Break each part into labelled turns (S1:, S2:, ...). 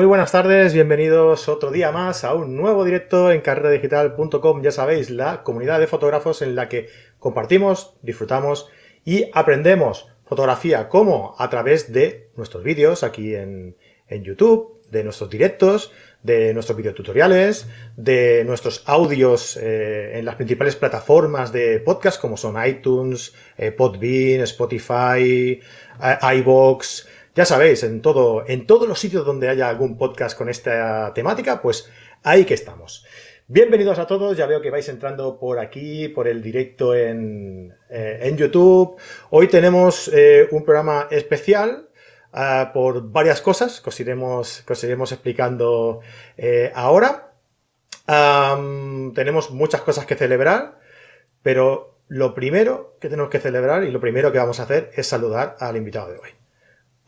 S1: Muy buenas tardes, bienvenidos otro día más a un nuevo directo en carretadigital.com, ya sabéis, la comunidad de fotógrafos en la que compartimos, disfrutamos y aprendemos fotografía como a través de nuestros vídeos aquí en, YouTube, de nuestros directos, de nuestros videotutoriales, de nuestros audios eh, en las principales plataformas de podcast como son iTunes, eh, Podbean, Spotify, eh, iVoox, ya sabéis, en todo, en todos los sitios donde haya algún podcast con esta temática, pues ahí que estamos. Bienvenidos a todos, ya veo que vais entrando por aquí, por el directo en, eh, YouTube. Hoy tenemos eh, un programa especial eh, por varias cosas que os iremos, que os iremos explicando ahora. tenemos muchas cosas que celebrar, pero lo primero que tenemos que celebrar y lo primero que vamos a hacer es saludar al invitado de hoy.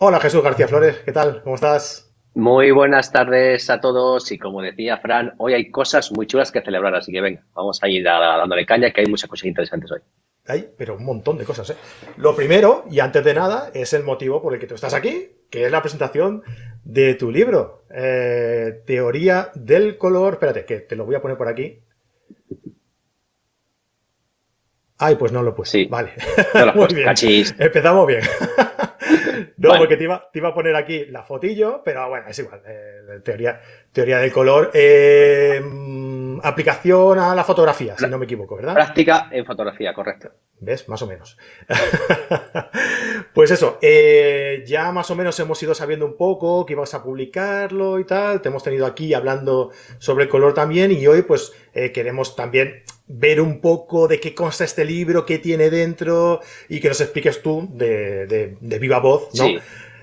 S1: Hola Jesús García Flores, ¿qué tal? ¿Cómo estás?
S2: Muy buenas tardes a todos y como decía Fran, hoy hay cosas muy chulas que celebrar, así que venga, vamos a ir dándole caña que hay muchas cosas interesantes hoy.
S1: Hay, pero un montón de cosas, ¿eh? Lo primero, y antes de nada, es el motivo por el que tú estás aquí, que es la presentación de tu libro, eh, Teoría del color. Espérate, que te lo voy a poner por aquí. Ay, pues no lo puse. Sí. Vale. Muy bien. Empezamos bien. no, porque te iba, a poner aquí la fotillo, pero bueno, es igual. Eh, teoría, teoría del color. Eh, aplicación a la fotografía, si no me equivoco, ¿verdad?
S2: Práctica en fotografía, correcto.
S1: ¿Ves? Más o menos. pues eso, eh, ya más o menos hemos ido sabiendo un poco que ibas a publicarlo y tal. Te hemos tenido aquí hablando sobre el color también y hoy pues queremos también ver un poco de qué consta este libro, qué tiene dentro y que nos expliques tú de, viva voz, ¿no?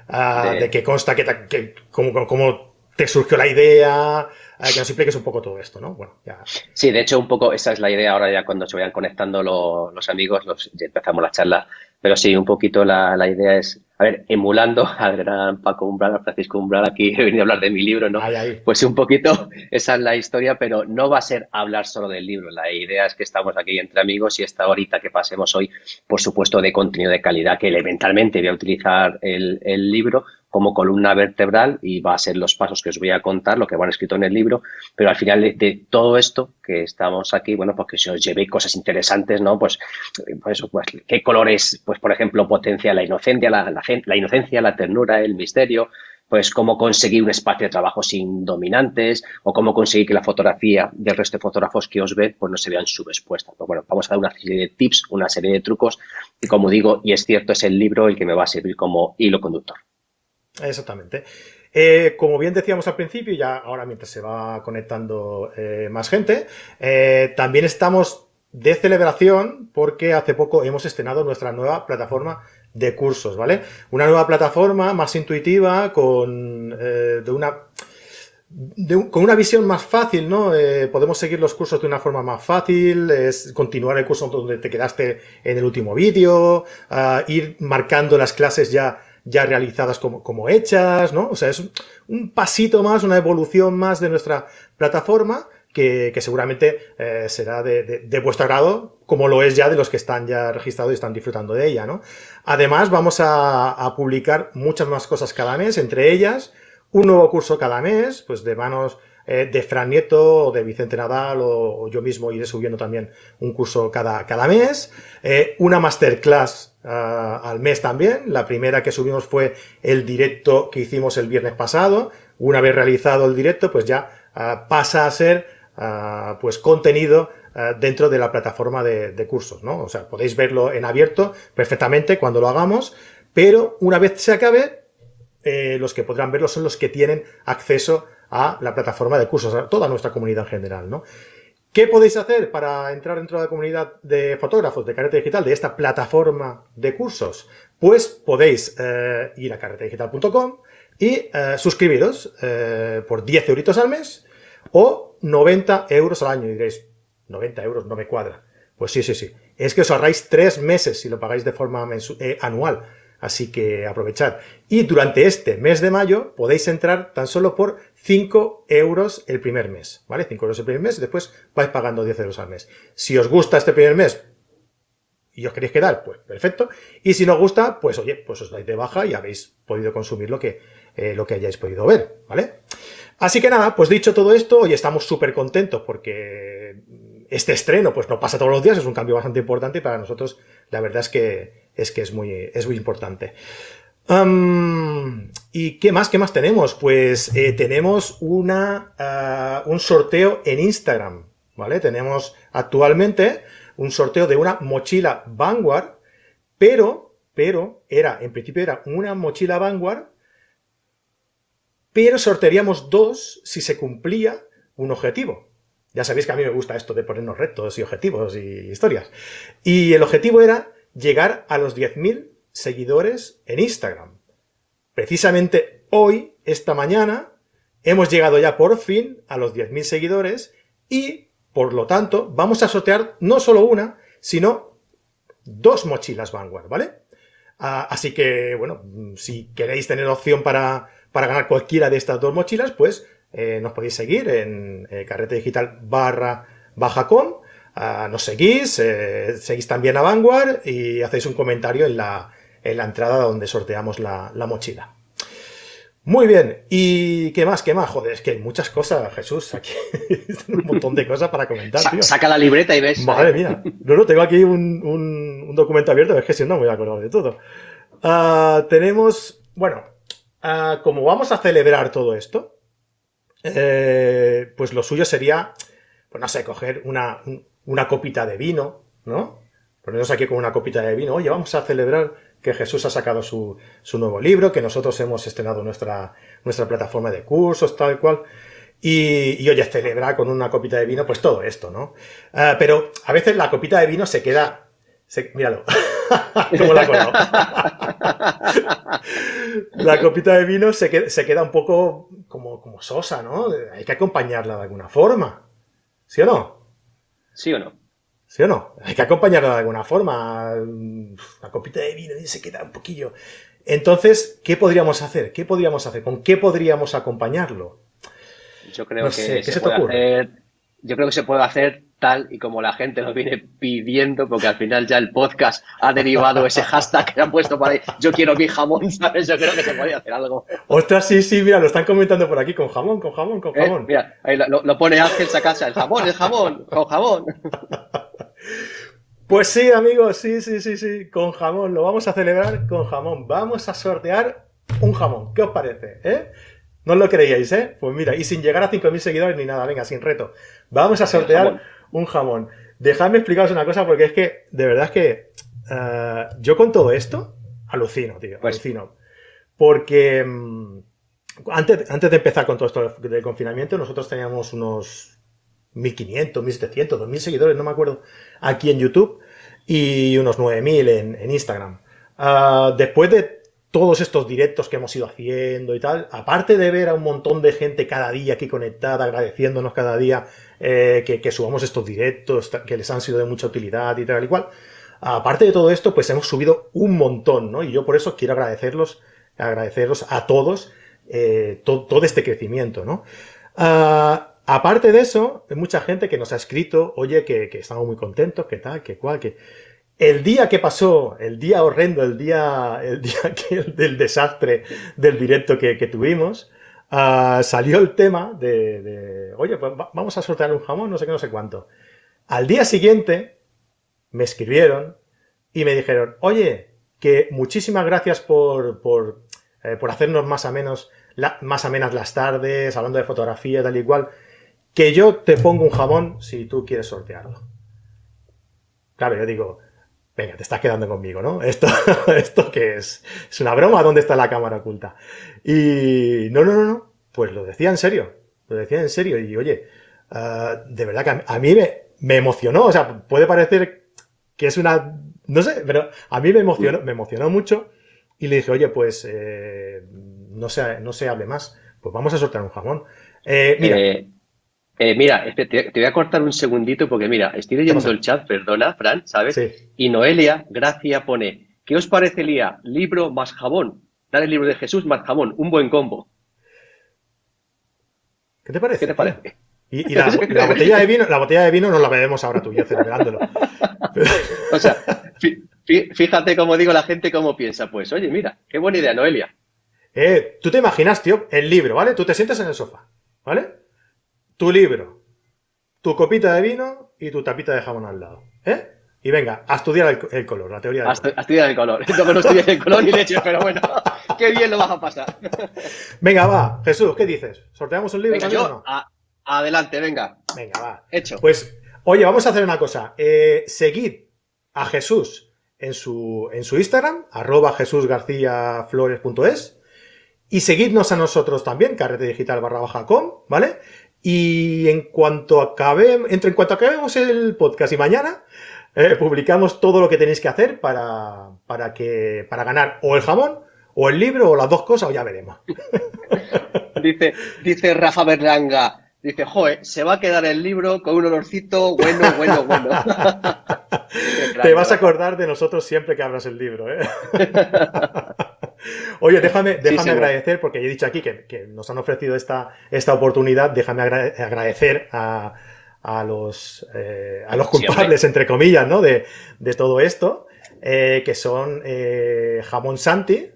S1: Ah, de... qué consta, qué, cómo, te surgió la idea, que nos expliques un poco todo esto, ¿no? Bueno,
S2: ya. Sí, de hecho, un poco esa es la idea ahora ya cuando se vayan conectando los, amigos, los, empezamos la charla, pero sí, un poquito la, la idea es a ver, emulando al gran Paco Umbral, a Francisco Umbral, aquí he venido a hablar de mi libro, ¿no? Pues un poquito esa es la historia, pero no va a ser hablar solo del libro. La idea es que estamos aquí entre amigos y esta horita que pasemos hoy, por supuesto, de contenido de calidad, que elementalmente voy a utilizar el, el libro, como columna vertebral y va a ser los pasos que os voy a contar, lo que van escrito en el libro, pero al final de, todo esto que estamos aquí, bueno, pues que si os llevéis cosas interesantes, ¿no? Pues, pues, pues qué colores, pues por ejemplo, potencia la inocencia, la, la, la inocencia, la ternura, el misterio, pues cómo conseguir un espacio de trabajo sin dominantes o cómo conseguir que la fotografía del resto de fotógrafos que os ven pues no se vean subexpuestas. Pues bueno, vamos a dar una serie de tips, una serie de trucos y como digo, y es cierto, es el libro el que me va a servir como hilo conductor.
S1: Exactamente. Eh, como bien decíamos al principio, ya ahora mientras se va conectando eh, más gente, eh, también estamos de celebración porque hace poco hemos estrenado nuestra nueva plataforma de cursos, ¿vale? Una nueva plataforma más intuitiva, con, de una, con una visión más fácil, ¿no? podemos seguir los cursos de una forma más fácil, es continuar el curso donde te quedaste en el último vídeo, ir marcando las clases ya ya realizadas como, como hechas, ¿no? O sea, es un pasito más, una evolución más de nuestra plataforma que, seguramente eh, será de, vuestro agrado, como lo es ya de los que están ya registrados y están disfrutando de ella, ¿no? Además, vamos a, publicar muchas más cosas cada mes, entre ellas un nuevo curso cada mes, pues de manos eh, de Fran Nieto o de Vicente Nadal o, yo mismo iré subiendo también un curso cada, cada mes, eh, una masterclass Ah, al mes también. La primera que subimos fue el directo que hicimos el viernes pasado. Una vez realizado el directo, pues ya ah, pasa a ser ah, pues contenido dentro de la plataforma de, cursos, ¿no? O sea, podéis verlo en abierto perfectamente cuando lo hagamos, pero una vez se acabe, eh, los que podrán verlo son los que tienen acceso a la plataforma de cursos, a toda nuestra comunidad en general, ¿no? ¿Qué podéis hacer para entrar dentro de la comunidad de fotógrafos de Carrete Digital, de esta plataforma de cursos? Pues podéis eh, ir a carretedigital.com y eh, suscribiros eh, por 10 euritos al mes o 90 euros al año. Y diréis, 90 euros no me cuadra. Pues sí, sí, sí. Es que os ahorráis tres meses si lo pagáis de forma anual. Así que aprovechad. Y durante este mes de mayo podéis entrar tan solo por 5 euros el primer mes, ¿vale? 5 euros el primer mes después vais pagando 10 euros al mes. Si os gusta este primer mes y os queréis quedar, pues perfecto. Y si no os gusta, pues oye, pues os dais de baja y habéis podido consumir lo que, eh, lo que hayáis podido ver, ¿vale? Así que nada, pues dicho todo esto, hoy estamos súper contentos porque este estreno pues no pasa todos los días, es un cambio bastante importante y para nosotros la verdad es que es, que es, muy, es muy importante. ¿Y qué más? ¿Qué más tenemos? Pues eh, tenemos una, ah, un sorteo en Instagram, ¿vale? Tenemos actualmente un sorteo de una mochila Vanguard, pero, pero, era, en principio era una mochila Vanguard, pero sortearíamos dos si se cumplía un objetivo. Ya sabéis que a mí me gusta esto de ponernos retos y objetivos y historias. Y el objetivo era llegar a los 10.000 seguidores en Instagram. Precisamente hoy, esta mañana, hemos llegado ya por fin a los 10.000 seguidores y, por lo tanto, vamos a sortear no solo una, sino dos mochilas Vanguard, ¿vale? Ah, así que, bueno, si queréis tener opción para, para ganar cualquiera de estas dos mochilas, pues eh, nos podéis seguir en eh, carrete digital barra baja com. Ah, nos seguís, eh, seguís también a Vanguard y hacéis un comentario en la, en la entrada donde sorteamos la, mochila. Muy bien, ¿y qué más? ¿Qué más? Joder, es que hay muchas cosas, Jesús, aquí un montón de cosas para comentar, tío.
S2: Saca la libreta y ves.
S1: Madre mía. No, no, tengo aquí un, documento abierto, es que si no me voy a acordar de todo. Ah, tenemos, bueno, ah, como vamos a celebrar todo esto, eh, pues lo suyo sería, pues no sé, coger una, una copita de vino, ¿no? Ponernos aquí con una copita de vino, oye, vamos a celebrar que Jesús ha sacado su, nuevo libro, que nosotros hemos estrenado nuestra, nuestra plataforma de cursos, tal cual. Y, y, oye, celebrar con una copita de vino, pues todo esto, ¿no? Ah, pero a veces la copita de vino se queda. míralo. ¿Cómo la La copita de vino se, se queda un poco como, como sosa, ¿no? Hay que acompañarla de alguna forma. ¿Sí o no?
S2: ¿Sí o no?
S1: ¿Sí o no? Hay que acompañarlo de alguna forma. Una copita de vino y se queda un poquillo. Entonces, ¿qué podríamos hacer? ¿Qué podríamos hacer? ¿Con qué podríamos acompañarlo?
S2: Yo creo que se, puede hacer. Yo creo que se puede hacer tal y como la gente lo viene pidiendo, porque al final ya el podcast ha derivado ese hashtag que han puesto por ahí. Yo quiero mi jamón, ¿sabes? Yo creo que se puede hacer algo.
S1: Ostras, sí, sí, mira, lo están comentando por aquí, con jamón, con jamón, con eh, jamón.
S2: mira, ahí lo, lo, pone Ángel casa, el jamón, el jamón, con jamón.
S1: Pues sí, amigos, sí, sí, sí, sí, con jamón. Lo vamos a celebrar con jamón. Vamos a sortear un jamón. ¿Qué os parece? ¿Eh? No lo creíais, ¿eh? Pues mira, y sin llegar a 5.000 seguidores ni nada, venga, sin reto. Vamos a sortear un jamón. Dejadme explicaros una cosa porque es que, de verdad es que eh, yo con todo esto alucino, tío, pues alucino. Porque mm, antes, antes de empezar con todo esto del confinamiento, nosotros teníamos unos 1500, 1700, 2000 seguidores, no me acuerdo, aquí en YouTube y unos 9000 en, en Instagram. Ah, después de todos estos directos que hemos ido haciendo y tal, aparte de ver a un montón de gente cada día aquí conectada, agradeciéndonos cada día eh, que, subamos estos directos, que les han sido de mucha utilidad y tal y cual, aparte de todo esto, pues hemos subido un montón, ¿no? Y yo por eso quiero agradecerlos, agradecerlos a todos eh, todo este crecimiento, ¿no? Ah, Aparte de eso, hay mucha gente que nos ha escrito, oye, que, estamos muy contentos, que tal, que cual, que... El día que pasó, el día horrendo, el día, el día del desastre del directo que, tuvimos, ah, salió el tema de, oye, pues vamos a sortear un jamón, no sé qué, no sé cuánto. Al día siguiente me escribieron y me dijeron, oye, que muchísimas gracias por, por, eh, por hacernos más o menos, las tardes, hablando de fotografía, tal y cual que yo te pongo un jamón si tú quieres sortearlo. Claro, yo digo, venga, te estás quedando conmigo, ¿no? Esto, esto que es, es una broma, ¿dónde está la cámara oculta? Y no, no, no, no, pues lo decía en serio, lo decía en serio y oye, ah, de verdad que a, mí me, emocionó, o sea, puede parecer que es una, no sé, pero a mí me emocionó, me emocionó mucho y le dije, oye, pues eh, no, se, no se hable más, pues vamos a sortear un jamón. Eh, mira, eh,
S2: eh, mira, te, voy a cortar un segundito porque mira, estoy leyendo el chat, perdona, Fran, ¿sabes? Y Noelia Gracia pone, ¿qué os parece, Lía? Libro más jabón. Dale el libro de Jesús más jabón, un buen combo.
S1: ¿Qué te parece? ¿Qué te parece? Y, la, botella de vino, la botella de vino no la bebemos ahora tú y yo celebrándolo.
S2: o sea, Fíjate cómo digo la gente cómo piensa. Pues, oye, mira, qué buena idea, Noelia.
S1: Eh, tú te imaginas, tío, el libro, ¿vale? Tú te sientas en el sofá, ¿vale? Tu libro, tu copita de vino y tu tapita de jamón al lado, ¿eh? Y venga, a estudiar el, color, la teoría del
S2: color. A estudiar el color. No, no estudias el color ni leche, pero bueno, qué bien lo vas a pasar.
S1: Venga, va, Jesús, ¿qué dices? ¿Sorteamos un libro
S2: también o no? adelante, venga.
S1: Venga, va.
S2: Hecho.
S1: Pues, oye, vamos a hacer una cosa. Eh, seguid a Jesús en su, en su Instagram, arroba jesusgarciaflores.es y seguidnos a nosotros también, carrete digital barra baja com, ¿vale? Y en cuanto acabe, entre en cuanto acabemos el podcast y mañana, eh, publicamos todo lo que tenéis que hacer para, para, que, para ganar o el jamón, o el libro, o las dos cosas, o ya veremos.
S2: dice, dice Rafa Berlanga, dice, joe, se va a quedar el libro con un olorcito bueno, bueno, bueno.
S1: Te vas a acordar de nosotros siempre que abras el libro, ¿eh? Oye, déjame, déjame agradecer, porque he dicho aquí que, nos han ofrecido esta, esta oportunidad, déjame agradecer a, a los, eh, a los culpables, entre comillas, ¿no? De, de todo esto, eh, que son eh, Jamón Santi,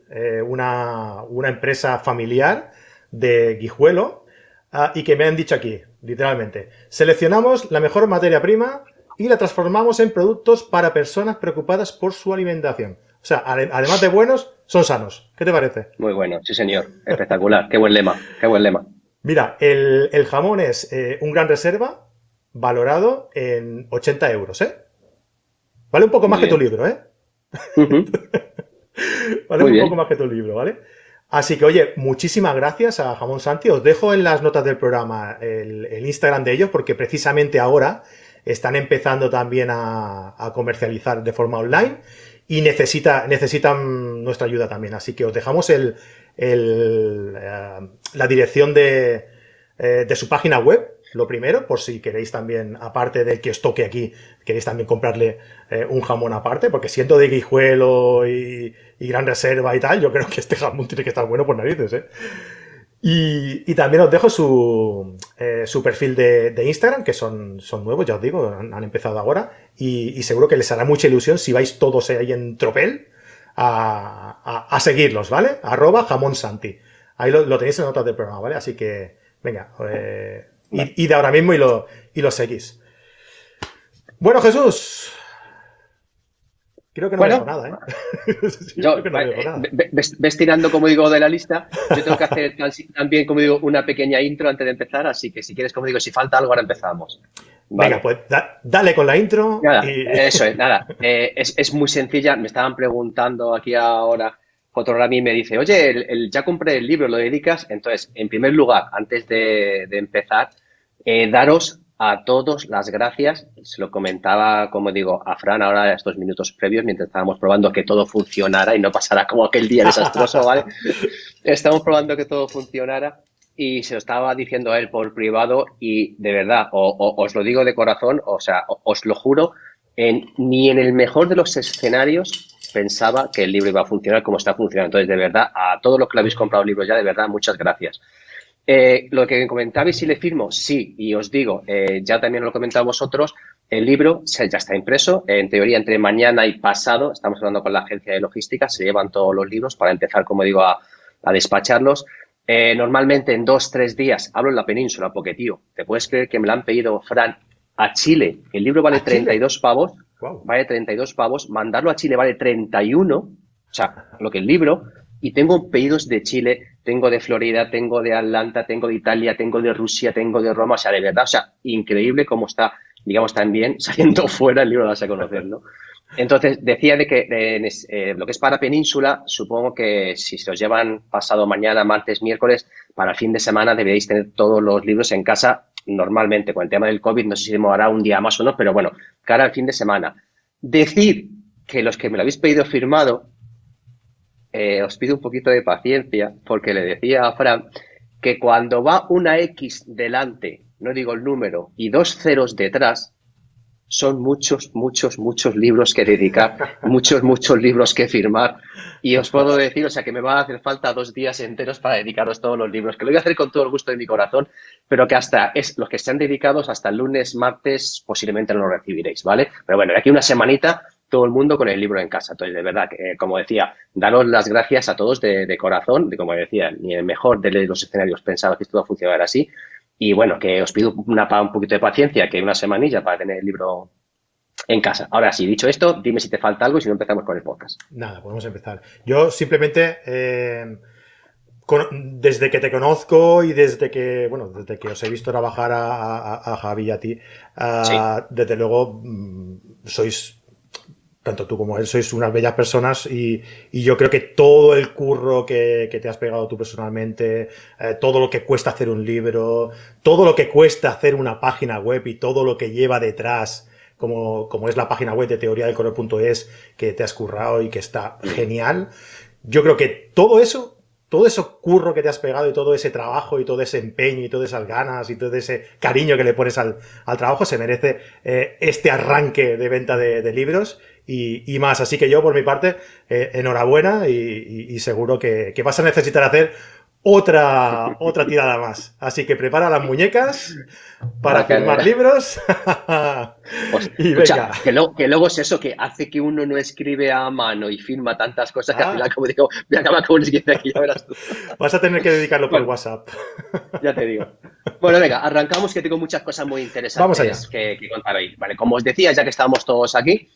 S1: una, una, empresa familiar de Guijuelo, ah, y que me han dicho aquí, literalmente, seleccionamos la mejor materia prima y la transformamos en productos para personas preocupadas por su alimentación. O sea, además de buenos, son sanos. ¿Qué te parece?
S2: Muy bueno, sí señor. Espectacular. qué buen lema, qué buen lema.
S1: Mira, el, el jamón es un gran reserva, valorado en 80 euros, ¿eh? Vale un poco más que tu libro, ¿eh? vale un poco más que tu libro, ¿vale? Así que, oye, muchísimas gracias a Jamón Santi. Os dejo en las notas del programa el, Instagram de ellos porque precisamente ahora están empezando también a, comercializar de forma online y necesita, necesitan nuestra ayuda también. Así que os dejamos el, el eh, la dirección de, eh, de su página web lo primero, por si queréis también, aparte del que os toque aquí, queréis también comprarle eh, un jamón aparte, porque siento de guijuelo y, gran reserva y tal, yo creo que este jamón tiene que estar bueno por narices, ¿eh? Y, también os dejo su, eh, su perfil de, Instagram, que son, son nuevos, ya os digo, han, empezado ahora, y, seguro que les hará mucha ilusión si vais todos ahí en tropel a, seguirlos, ¿vale? Arroba jamón santi. Ahí lo, tenéis en notas del programa, ¿vale? Así que, venga, eh, y, de ahora mismo y lo, y lo seguís. Bueno, Jesús. Creo que no bueno, nada, ¿eh?
S2: yo, creo que no eh, nada. Ves, tirando, como digo, de la lista. Yo tengo que hacer también, como digo, una pequeña intro antes de empezar, así que si quieres, como digo, si falta algo, ahora empezamos.
S1: Venga, pues dale con la intro.
S2: Eso es, nada. Eh, es, es, muy sencilla. Me estaban preguntando aquí ahora mí me dice, oye, el, ya compré el libro, ¿lo dedicas? Entonces, en primer lugar, antes de, de empezar, eh, daros a todos las gracias. Se lo comentaba, como digo, a Fran ahora estos minutos previos, mientras estábamos probando que todo funcionara y no pasara como aquel día desastroso, ¿vale? Estamos probando que todo funcionara y se lo estaba diciendo a él por privado y de verdad, o, os lo digo de corazón, o sea, os lo juro, en, ni en el mejor de los escenarios pensaba que el libro iba a funcionar como está funcionando. Entonces, de verdad, a todos los que lo habéis comprado libros ya, de verdad, muchas gracias. Eh, lo que comentabais, si le firmo, sí, y os digo, eh, ya también lo comentado vosotros, el libro ya está impreso, en teoría entre mañana y pasado, estamos hablando con la agencia de logística, se llevan todos los libros para empezar, como digo, a, despacharlos. Eh, normalmente en dos, tres días, hablo en la península, porque tío, ¿te puedes creer que me lo han pedido, Fran, a Chile? El libro vale 32 pavos, vale 32 pavos, mandarlo a Chile vale 31, o sea, lo que el libro, y tengo pedidos de Chile, tengo de Florida, tengo de Atlanta, tengo de Italia, tengo de Rusia, tengo de Roma, o sea, de verdad, o sea, increíble cómo está, digamos, también saliendo fuera el libro, vas a conocer, ¿no? Entonces, decía de que eh, lo que es para Península, supongo que si se os llevan pasado mañana, martes, miércoles, para el fin de semana deberéis tener todos los libros en casa normalmente. Con el tema del COVID, no sé si demorará un día más o no, pero bueno, cara al fin de semana. Decir que los que me lo habéis pedido firmado, eh, os pido un poquito de paciencia, porque le decía a Fran que cuando va una X delante, no digo el número, y dos ceros detrás, son muchos, muchos, muchos libros que dedicar, muchos, muchos libros que firmar. Y os puedo decir, o sea, que me va a hacer falta dos días enteros para dedicaros todos los libros, que lo voy a hacer con todo el gusto de mi corazón, pero que hasta los que estén dedicados hasta el lunes, martes, posiblemente no lo recibiréis, ¿vale? Pero bueno, de aquí una semanita todo el mundo con el libro en casa. Entonces, de verdad, que, como decía, daros las gracias a todos de, corazón, de como decía, ni el mejor de los escenarios pensaba que esto iba a funcionar así. Y bueno, que os pido una, un poquito de paciencia, que una semanilla para tener el libro en casa. Ahora sí, dicho esto, dime si te falta algo y si no empezamos con el podcast.
S1: Nada, podemos empezar. Yo simplemente, eh, desde que te conozco y desde que, bueno, desde que os he visto trabajar a, Javi y a ti, desde luego mm, sois tanto tú como él sois unas bellas personas y, yo creo que todo el curro que, te has pegado tú personalmente, eh, todo lo que cuesta hacer un libro, todo lo que cuesta hacer una página web y todo lo que lleva detrás, como, como es la página web de teoría del color.es que te has currado y que está genial, yo creo que todo eso todo ese curro que te has pegado y todo ese trabajo y todo ese empeño y todas esas ganas y todo ese cariño que le pones al, trabajo se merece eh, este arranque de venta de, libros y, más. Así que yo, por mi parte, eh, enhorabuena y, seguro que, vas a necesitar hacer otra, otra tirada más. Así que prepara las muñecas para firmar libros.
S2: Pues, y venga. Que, luego es eso que hace que uno no escribe a mano y firma tantas cosas que al ah. final, como digo, me acaba con un siguiente aquí, ya verás tú.
S1: Vas a tener que dedicarlo por WhatsApp.
S2: Ya te digo. Bueno, venga, arrancamos que tengo muchas cosas muy interesantes que, contar hoy. Vale, como os decía, ya que estamos todos aquí,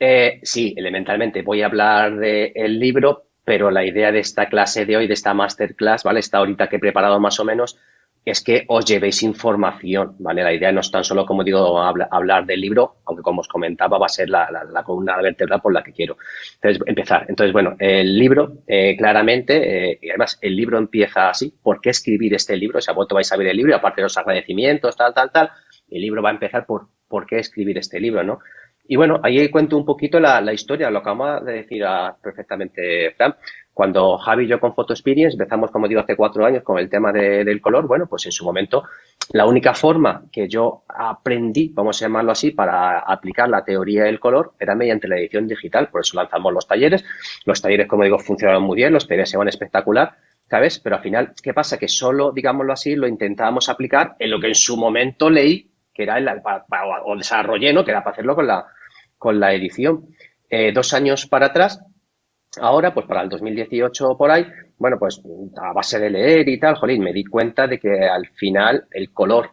S2: eh, sí, elementalmente voy a hablar del libro, pero la idea de esta clase de hoy, de esta masterclass, ¿vale? Esta ahorita que he preparado más o menos, es que os llevéis información, ¿vale? La idea no es tan solo, como digo, hablar del libro, aunque como os comentaba, va a ser la, columna vertebral por la que quiero. Entonces, empezar. Entonces, bueno, el libro, eh, claramente, eh, y además el libro empieza así, ¿por qué escribir este libro? O sea, vosotros vais a ver el libro, aparte de los agradecimientos, tal, tal, tal, el libro va a empezar por por qué escribir este libro, ¿no? Y bueno, ahí cuento un poquito la, historia, lo vamos de decir perfectamente Fran. Cuando Javi y yo con Photo Experience empezamos, como digo, hace cuatro años con el tema del color, bueno, pues en su momento la única forma que yo aprendí, vamos a llamarlo así, para aplicar la teoría del color era mediante la edición digital. Por eso lanzamos los talleres. Los talleres, como digo, funcionaron muy bien, los talleres se van espectacular. ¿Sabes? Pero al final, ¿qué pasa? Que solo, digámoslo así, lo intentábamos aplicar en lo que en su momento leí, que era el, o desarrollé, ¿no? Que era para hacerlo con la, con la edición. Eh, dos años para atrás, ahora, pues para el 2018 por ahí, bueno, pues a base de leer y tal, jolín, me di cuenta de que al final el color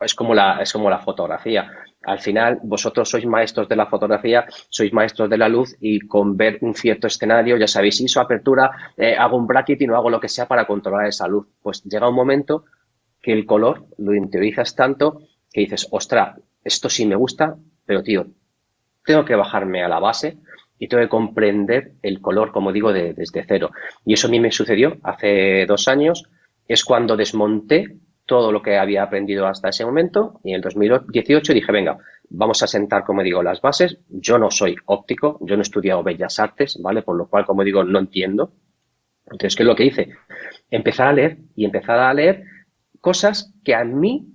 S2: es como la, es como la fotografía. Al final, vosotros sois maestros de la fotografía, sois maestros de la luz y con ver un cierto escenario, ya sabéis, hizo apertura, eh, hago un bracket y no hago lo que sea para controlar esa luz. Pues llega un momento que el color lo interiorizas tanto que dices, ostra, esto sí me gusta, pero tío, tengo que bajarme a la base y tengo que comprender el color, como digo, desde cero. Y eso a mí me sucedió hace dos años. Es cuando desmonté todo lo que había aprendido hasta ese momento y en el 2018 dije, venga, vamos a sentar, como digo, las bases. Yo no soy óptico, yo no he estudiado bellas artes, ¿vale? Por lo cual, como digo, no entiendo. Entonces, ¿qué es lo que hice? Empezar a leer y empezar a leer cosas que a mí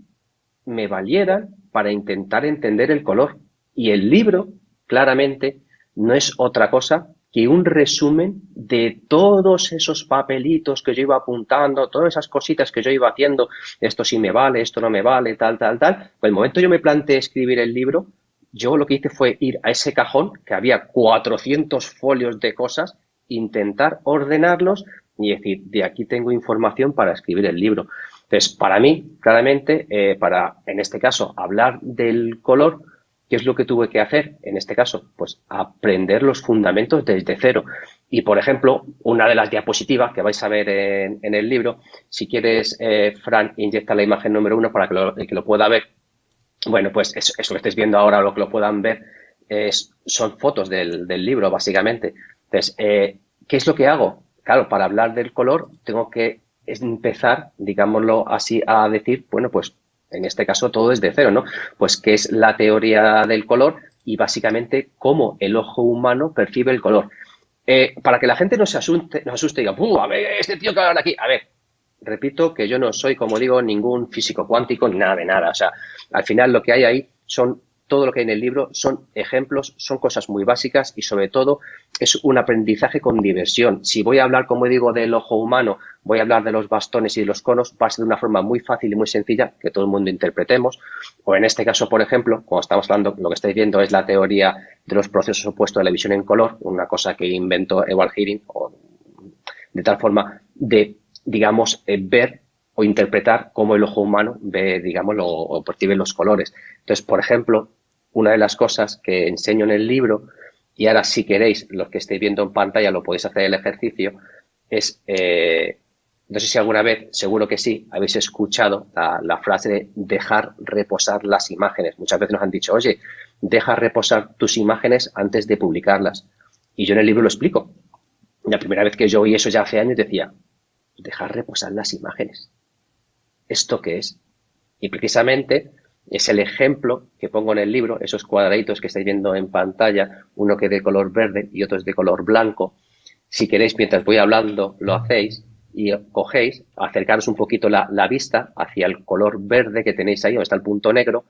S2: me valieran para intentar entender el color. Y el libro, claramente, no es otra cosa que un resumen de todos esos papelitos que yo iba apuntando, todas esas cositas que yo iba haciendo, esto sí me vale, esto no me vale, tal, tal, tal. Pues el momento yo me planteé escribir el libro, yo lo que hice fue ir a ese cajón, que había 400 folios de cosas, intentar ordenarlos y decir, de aquí tengo información para escribir el libro. Entonces, para mí, claramente, eh, para, en este caso, hablar del color, ¿Qué es lo que tuve que hacer? En este caso, pues aprender los fundamentos desde cero. Y, por ejemplo, una de las diapositivas que vais a ver en, el libro, si quieres, eh, Fran, inyecta la imagen número uno para que lo, que lo pueda ver. Bueno, pues eso, que estáis viendo ahora, lo que lo puedan ver, son fotos del, libro, básicamente. Entonces, eh, ¿qué es lo que hago? Claro, para hablar del color tengo que empezar, digámoslo así, a decir, bueno, pues en este caso todo es de cero, ¿no? Pues que es la teoría del color y básicamente cómo el ojo humano percibe el color. Eh, para que la gente no se asuste, no asuste y diga, a ver, este tío que habla aquí! A ver, repito que yo no soy, como digo, ningún físico cuántico ni nada de nada. O sea, al final lo que hay ahí son todo lo que hay en el libro son ejemplos, son cosas muy básicas y sobre todo es un aprendizaje con diversión. Si voy a hablar, como digo, del ojo humano, voy a hablar de los bastones y de los conos, va a ser de una forma muy fácil y muy sencilla que todo el mundo interpretemos. O en este caso, por ejemplo, cuando estamos hablando, lo que estáis viendo es la teoría de los procesos opuestos de la visión en color, una cosa que inventó Edward Hearing, de tal forma de, digamos, eh, ver o interpretar cómo el ojo humano ve, digamos, o percibe los colores. Entonces, por ejemplo, una de las cosas que enseño en el libro, y ahora si queréis, los que estéis viendo en pantalla lo podéis hacer el ejercicio, es, eh, no sé si alguna vez, seguro que sí, habéis escuchado la, frase de dejar reposar las imágenes. Muchas veces nos han dicho, oye, deja reposar tus imágenes antes de publicarlas. Y yo en el libro lo explico. La primera vez que yo oí eso ya hace años decía, dejar reposar las imágenes. ¿esto qué es? Y precisamente es el ejemplo que pongo en el libro, esos cuadraditos que estáis viendo en pantalla, uno que de color verde y otro es de color blanco. Si queréis, mientras voy hablando, lo hacéis y cogéis, acercaros un poquito la, la vista hacia el color verde que tenéis ahí, donde está el punto negro,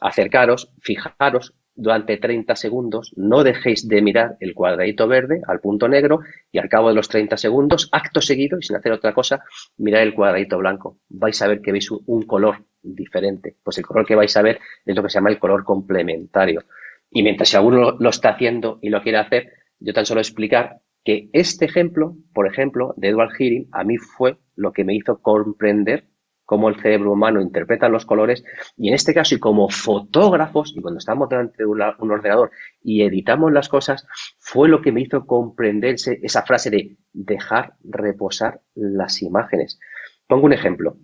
S2: acercaros, fijaros durante 30 segundos, no dejéis de mirar el cuadradito verde al punto negro y al cabo de los 30 segundos, acto seguido y sin hacer otra cosa, mirad el cuadradito blanco. Vais a ver que veis un color diferente. Pues el color que vais a ver es lo que se llama el color complementario. Y mientras si alguno lo está haciendo y lo quiere hacer, yo tan solo explicar que este ejemplo, por ejemplo, de Edward Hearing, a mí fue lo que me hizo comprender cómo el cerebro humano interpreta los colores y en este caso y como fotógrafos y cuando estamos delante de un ordenador y editamos las cosas fue lo que me hizo comprenderse esa frase de dejar reposar las imágenes. Pongo un ejemplo.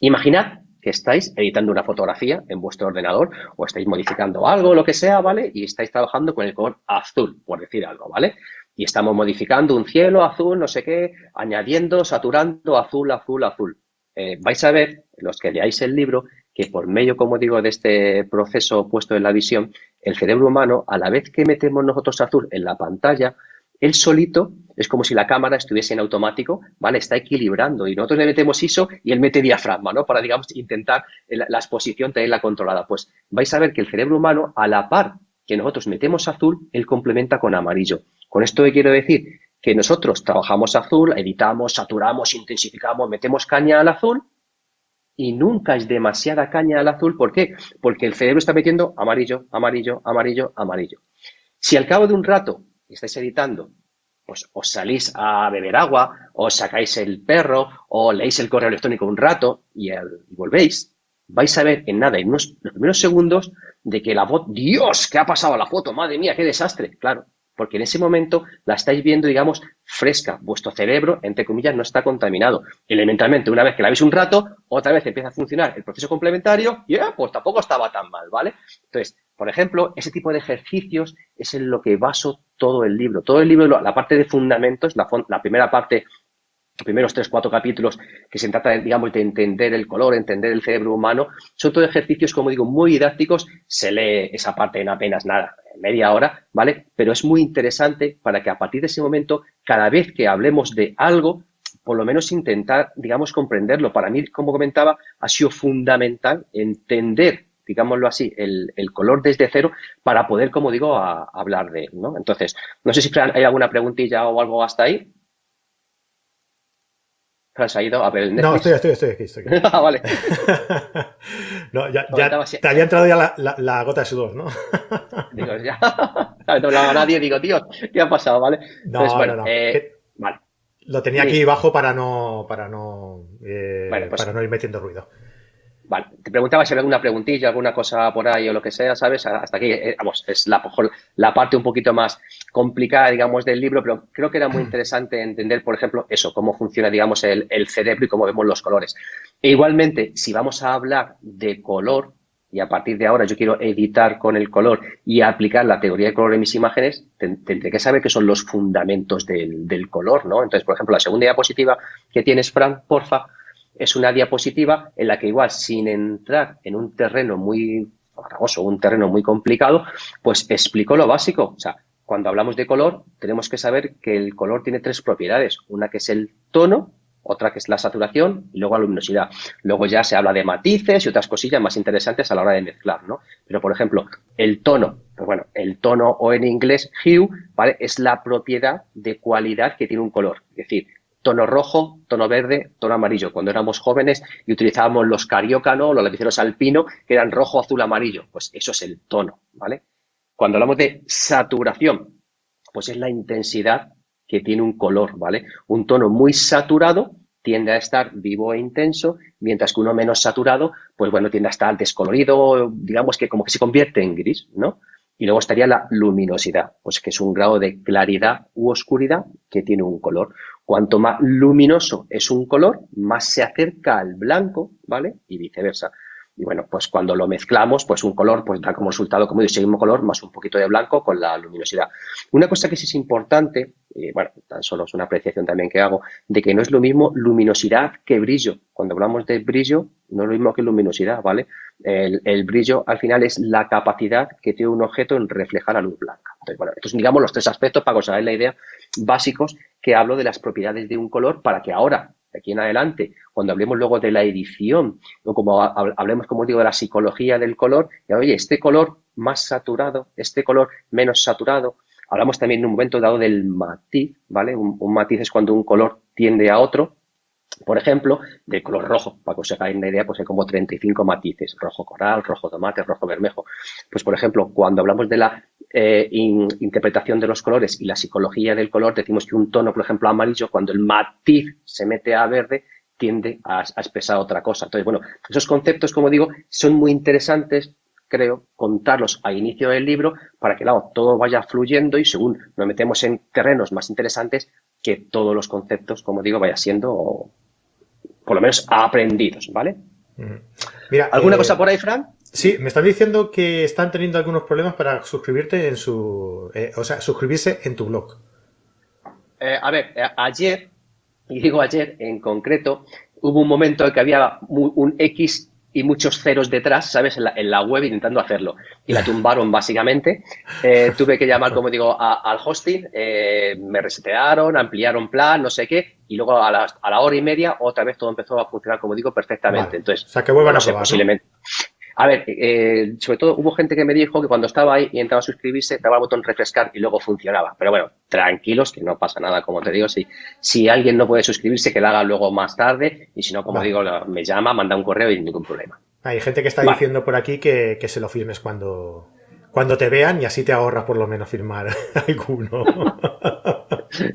S2: Imaginad que estáis editando una fotografía en vuestro ordenador o estáis modificando algo, lo que sea, ¿vale? Y estáis trabajando con el color azul, por decir algo, ¿vale? Y estamos modificando un cielo azul, no sé qué, añadiendo, saturando azul, azul, azul. Eh, vais a ver, los que leáis el libro, que por medio, como digo, de este proceso puesto en la visión, el cerebro humano, a la vez que metemos nosotros azul en la pantalla, él solito es como si la cámara estuviese en automático, ¿vale? Está equilibrando y nosotros le metemos ISO y él mete diafragma, ¿no? Para, digamos, intentar la, la exposición tenerla controlada. Pues vais a ver que el cerebro humano, a la par que nosotros metemos azul, él complementa con amarillo. Con esto que quiero decir que nosotros trabajamos azul, editamos, saturamos, intensificamos, metemos caña al azul y nunca es demasiada caña al azul. ¿Por qué? Porque el cerebro está metiendo amarillo, amarillo, amarillo, amarillo. Si al cabo de un rato estáis editando, pues os salís a beber agua, os sacáis el perro, o leéis el correo electrónico un rato y, volvéis, vais a ver en nada, en unos, los primeros segundos, de que la voz, Dios, ¿qué ha pasado a la foto? Madre mía, qué desastre. Claro, porque en ese momento la estáis viendo, digamos, fresca. Vuestro cerebro, entre comillas, no está contaminado. Elementalmente, una vez que la veis un rato, otra vez empieza a funcionar el proceso complementario y, ah, pues tampoco estaba tan mal, ¿vale? Entonces, por ejemplo, ese tipo de ejercicios es en lo que baso todo el libro. Todo el libro, la parte de fundamentos, la, primera parte primeros tres, cuatro capítulos que se trata, digamos, de entender el color, entender el cerebro humano, son todos ejercicios, como digo, muy didácticos. Se lee esa parte en apenas nada, media hora, ¿vale? Pero es muy interesante para que a partir de ese momento, cada vez que hablemos de algo, por lo menos intentar, digamos, comprenderlo. Para mí, como comentaba, ha sido fundamental entender, digámoslo así, el, color desde cero para poder, como digo, hablar de él, ¿no? Entonces, no sé si hay alguna preguntita o algo hasta ahí. ¿Has ido a ver el
S1: No, estoy, estoy, estoy aquí. Estoy
S2: ah, vale.
S1: no, ya, ya te había entrado ya la, la, gota de sudor, ¿no?
S2: digo, ya. No hablaba nadie, digo, tío, ¿qué ha pasado? ¿Vale?
S1: No, bueno, no, no. Eh, vale. Lo tenía aquí bajo para no, para no, eh, pues para no ir metiendo ruido.
S2: Vale, te preguntaba si había alguna preguntilla, alguna cosa por ahí o lo que sea, ¿sabes? Hasta aquí, eh, vamos, es la, la parte un poquito más complicada, digamos, del libro, pero creo que era muy interesante entender, por ejemplo, eso, cómo funciona, digamos, el, el cerebro y cómo vemos los colores. E igualmente, si vamos a hablar de color, y a partir de ahora yo quiero editar con el color y aplicar la teoría del color en mis imágenes, tendré que saber qué son los fundamentos del, del color, ¿no? Entonces, por ejemplo, la segunda diapositiva que tienes, Fran, porfa, es una diapositiva en la que igual sin entrar en un terreno muy farragoso, un terreno muy complicado, pues explico lo básico. O sea, cuando hablamos de color, tenemos que saber que el color tiene tres propiedades. Una que es el tono, otra que es la saturación y luego la luminosidad. Luego ya se habla de matices y otras cosillas más interesantes a la hora de mezclar, ¿no? Pero, por ejemplo, el tono, pues bueno, el tono o en inglés hue, ¿vale? Es la propiedad de cualidad que tiene un color. Es decir, tono rojo, tono verde, tono amarillo. Cuando éramos jóvenes y utilizábamos los carioca, Los lapiceros alpino, que eran rojo, azul, amarillo. Pues eso es el tono, ¿vale? Cuando hablamos de saturación, pues es la intensidad que tiene un color, ¿vale? Un tono muy saturado tiende a estar vivo e intenso, mientras que uno menos saturado, pues bueno, tiende a estar descolorido, digamos que como que se convierte en gris, ¿no? Y luego estaría la luminosidad, pues que es un grado de claridad u oscuridad que tiene un color. Cuanto más luminoso es un color, más se acerca al blanco, ¿vale? Y viceversa. Y bueno, pues cuando lo mezclamos, pues un color pues da como resultado, como digo, ese mismo color más un poquito de blanco con la luminosidad. Una cosa que sí es importante, y bueno, tan solo es una apreciación también que hago, de que no es lo mismo luminosidad que brillo. Cuando hablamos de brillo, no es lo mismo que luminosidad, ¿vale? El, brillo al final es la capacidad que tiene un objeto en reflejar la luz blanca. Entonces, bueno, estos digamos, los tres aspectos para que os hagáis la idea básicos que hablo de las propiedades de un color para que ahora aquí en adelante, cuando hablemos luego de la edición, o como hablemos, como digo, de la psicología del color, y oye, este color más saturado, este color menos saturado, hablamos también en un momento dado del matiz, ¿vale? Un, matiz es cuando un color tiende a otro, por ejemplo, de color rojo, para que os hagáis una idea, pues hay como 35 matices, rojo coral, rojo tomate, rojo bermejo. Pues, por ejemplo, cuando hablamos de la eh, interpretación de los colores y la psicología del color, decimos que un tono, por ejemplo, amarillo, cuando el matiz se mete a verde, tiende a, expresar otra cosa. Entonces, bueno, esos conceptos, como digo, son muy interesantes, creo, contarlos al inicio del libro para que, claro, todo vaya fluyendo y según nos metemos en terrenos más interesantes, que todos los conceptos, como digo, vaya siendo, por lo menos, aprendidos, ¿vale? Mira, ¿Alguna eh, cosa por ahí, Fran?
S1: Sí, me están diciendo que están teniendo algunos problemas para suscribirte en su. Eh, o sea, suscribirse en tu blog.
S2: Eh, a ver, ayer, y digo ayer en concreto, hubo un momento en que había un X y muchos ceros detrás, ¿sabes? En la, web intentando hacerlo. Y la tumbaron básicamente. tuve que llamar, como digo, al hosting, me resetearon, ampliaron plan, no sé qué, y luego a la, a la, hora y media otra vez todo empezó a funcionar, como digo, perfectamente. Entonces,
S1: o sea, que vuelvan a probar,
S2: posiblemente. A ver, eh, sobre todo hubo gente que me dijo que cuando estaba ahí y entraba a suscribirse, daba el botón refrescar y luego funcionaba. Pero bueno, tranquilos, que no pasa nada, como te digo. Si, si alguien no puede suscribirse, que lo haga luego más tarde. Y si no, como digo, me llama, manda un correo y ningún problema.
S1: Hay gente que está diciendo por aquí que, se lo firmes cuando, cuando te vean y así te ahorras por lo menos firmar alguno.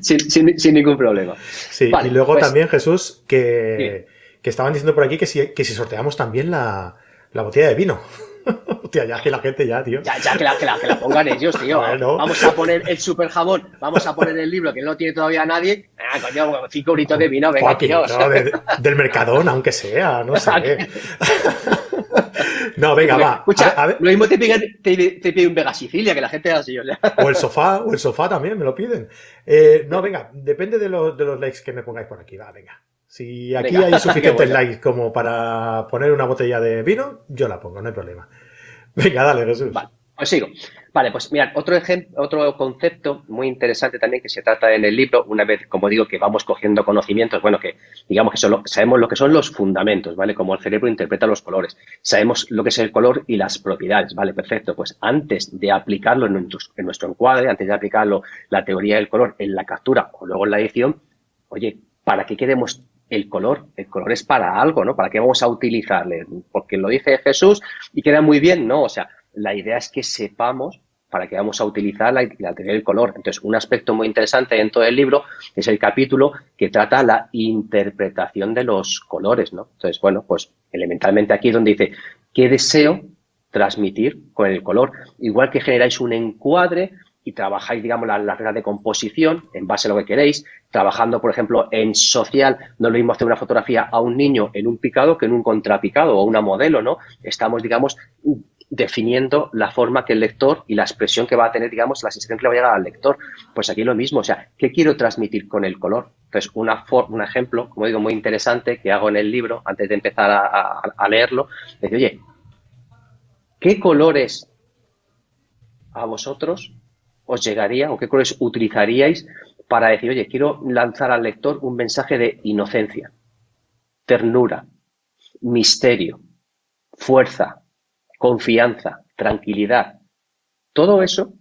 S2: sin, ningún problema.
S1: Sí, y luego pues también, Jesús, que, que estaban diciendo por aquí que si, que si sorteamos también la la botella de vino. Hostia, ya que la gente ya, tío.
S2: Ya, ya que la, que la, que la pongan ellos, tío. Vamos a poner el super jabón, vamos a poner el libro que no tiene todavía nadie. Ah, coño, cinco euritos de vino, venga, tío.
S1: del Mercadona, aunque sea, no sé. no, venga, va.
S2: Escucha, a ver, lo mismo te piden, te, un Vega Sicilia, que la gente así.
S1: O el sofá, o el sofá también, me lo piden. Eh, no, venga, depende de, los, de los likes que me pongáis por aquí, va, venga. Si aquí hay suficientes likes como para poner una botella de vino, yo la pongo, no hay problema. Venga, dale, Jesús.
S2: Vale, pues sigo. Vale, pues mirad, otro ejemplo, otro concepto muy interesante también que se trata en el libro, una vez, como digo, que vamos cogiendo conocimientos, bueno, que digamos que solo, sabemos lo que son los fundamentos, ¿vale? Como el cerebro interpreta los colores, sabemos lo que es el color y las propiedades, ¿vale? Perfecto, pues antes de aplicarlo en en nuestro encuadre, antes de aplicarlo la teoría del color en la captura o luego en la edición, oye, ¿para qué queremos el color. El color es para algo, ¿no? ¿Para qué vamos a utilizarle? Porque lo dice Jesús y queda muy bien, ¿no? O sea, la idea es que sepamos para qué vamos a utilizar la, teoría del color. Entonces, un aspecto muy interesante en todo el libro es el capítulo que trata la interpretación de los colores, ¿no? Entonces, bueno, pues elementalmente aquí donde dice, ¿qué deseo transmitir con el color? Igual que generáis un encuadre, y trabajáis, digamos, la, la, regla de composición en base a lo que queréis, trabajando, por ejemplo, en social, no lo mismo hacer una fotografía a un niño en un picado que en un contrapicado o una modelo, ¿no? Estamos, digamos, definiendo la forma que el lector y la expresión que va a tener, digamos, la sensación que le va a llegar al lector. Pues aquí lo mismo, o sea, ¿qué quiero transmitir con el color? Entonces, una un ejemplo, como digo, muy interesante que hago en el libro, antes de empezar a, a leerlo, es decir, oye, ¿qué colores a vosotros os llegaría o qué colores utilizaríais para decir, oye, quiero lanzar al lector un mensaje de inocencia, ternura, misterio, fuerza, confianza, tranquilidad. Todo eso,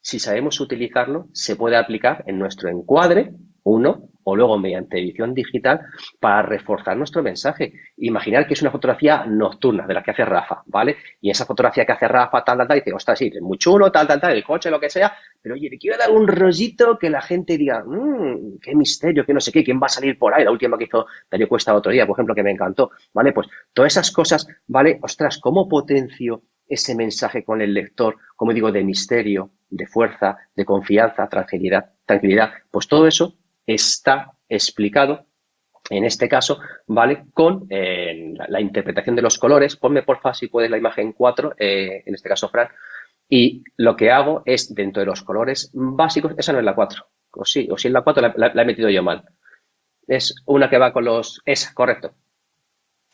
S2: si sabemos utilizarlo, se puede aplicar en nuestro encuadre, uno, o luego mediante edición digital para reforzar nuestro mensaje. Imaginar que es una fotografía nocturna de la que hace Rafa, ¿vale? Y esa fotografía que hace Rafa, tal, tal, tal, dice, ostras, sí, es muy chulo, tal, tal, tal, el coche, lo que sea, pero oye, le quiero dar un rollito que la gente diga, mmm, qué misterio, que no sé qué, quién va a salir por ahí. La última que hizo Darío Cuesta otro día, por ejemplo, que me encantó, ¿vale? Pues todas esas cosas, ¿vale? Ostras, ¿cómo potencio ese mensaje con el lector, como digo, de misterio, de fuerza, de confianza, tranquilidad, tranquilidad? Pues todo eso está explicado en este caso, ¿vale? Con eh, la, interpretación de los colores. Ponme, porfa, si puedes, la imagen 4, eh, en este caso, Fran. Y lo que hago es, dentro de los colores básicos, esa no es la 4, o sí, o si es la 4, la, he metido yo mal. Es una que va con los... Esa, correcto.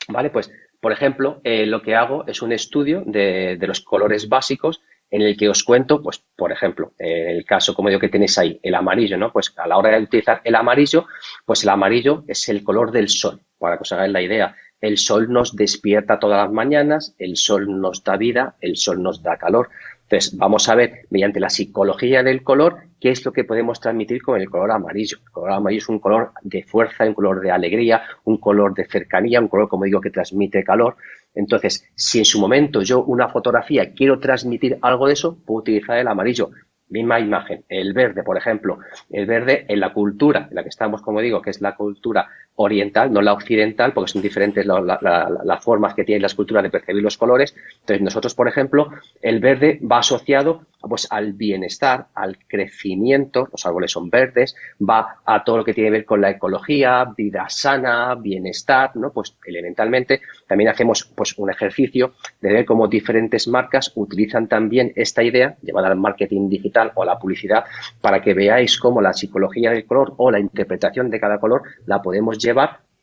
S2: ¿Vale? Pues, por ejemplo, eh, lo que hago es un estudio de, de los colores básicos en el que os cuento, pues, por ejemplo, el caso, como digo, que tenéis ahí, el amarillo, ¿no? Pues a la hora de utilizar el amarillo, pues el amarillo es el color del sol, para que os hagáis la idea. El sol nos despierta todas las mañanas, el sol nos da vida, el sol nos da calor. Entonces, vamos a ver, mediante la psicología del color, qué es lo que podemos transmitir con el color amarillo. El color amarillo es un color de fuerza, un color de alegría, un color de cercanía, un color, como digo, que transmite calor. Entonces, si en su momento yo una fotografía quiero transmitir algo de eso, puedo utilizar el amarillo. Misma imagen, el verde, por ejemplo, el verde en la cultura en la que estamos, como digo, que es la cultura oriental, no la occidental, porque son diferentes las formas que tienen las culturas de percibir los colores. Entonces, nosotros, por ejemplo, el verde va asociado pues, al bienestar, al crecimiento, los árboles son verdes, va a todo lo que tiene que ver con la ecología, vida sana, bienestar, ¿no? Pues elementalmente también hacemos pues, un ejercicio de ver cómo diferentes marcas utilizan también esta idea llevada al marketing digital o a la publicidad para que veáis cómo la psicología del color o la interpretación de cada color la podemos llevar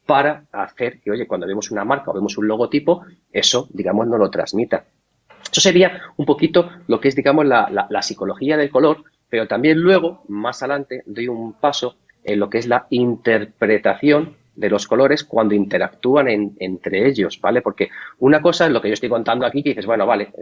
S2: para hacer que, oye, cuando vemos una marca o vemos un logotipo, eso, digamos, no lo transmita. Eso sería un poquito lo que es, digamos, la, la, psicología del color, pero también luego, más adelante, doy un paso en lo que es la interpretación de los colores cuando interactúan entre ellos, ¿vale? Porque una cosa es lo que yo estoy contando aquí, que dices, bueno, vale,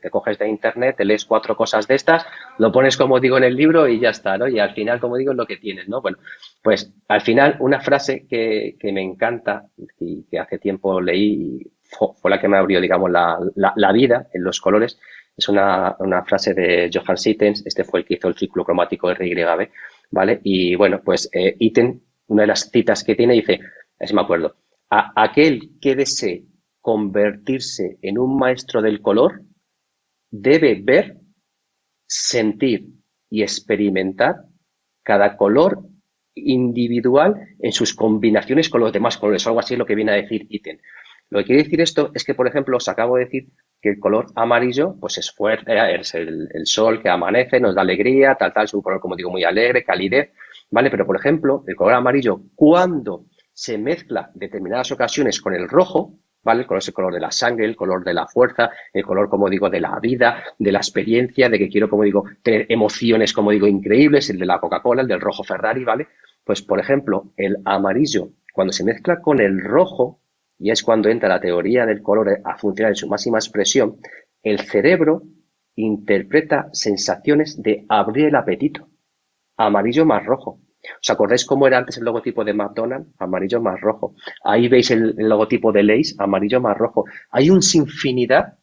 S2: te coges de internet, te lees cuatro cosas de estas, lo pones como digo en el libro y ya está, ¿no? Y al final, como digo, es lo que tienes, ¿no? Bueno, pues al final una frase que, que me encanta y que hace tiempo leí y fue la que me abrió, digamos, la, la, vida en los colores, es una, una, frase de Johann Sittens, este fue el que hizo el círculo cromático RYB, ¿vale? Y bueno, pues eh, Iten una de las citas que tiene dice, así me acuerdo, a aquel que desee convertirse en un maestro del color debe ver, sentir y experimentar cada color individual en sus combinaciones con los demás colores, algo así es lo que viene a decir Iten. Lo que quiere decir esto es que, por ejemplo, os acabo de decir que el color amarillo, pues es fuerte, es el, el sol que amanece, nos da alegría, tal, tal, es un color, como digo, muy alegre, calidez, ¿vale? Pero, por ejemplo, el color amarillo, cuando se mezcla determinadas ocasiones con el rojo, ¿vale? El color color de la sangre, el color de la fuerza, el color, como digo, de la vida, de la experiencia, de que quiero, como digo, tener emociones, como digo, increíbles, el de la Coca-Cola, el del rojo Ferrari, ¿vale? Pues, por ejemplo, el amarillo, cuando se mezcla con el rojo, y es cuando entra la teoría del color a funcionar en su máxima expresión, el cerebro interpreta sensaciones de abrir el apetito amarillo más rojo. ¿Os acordáis cómo era antes el logotipo de McDonald's? Amarillo más rojo. Ahí veis el, logotipo de Lays, amarillo más rojo. Hay un sinfinidad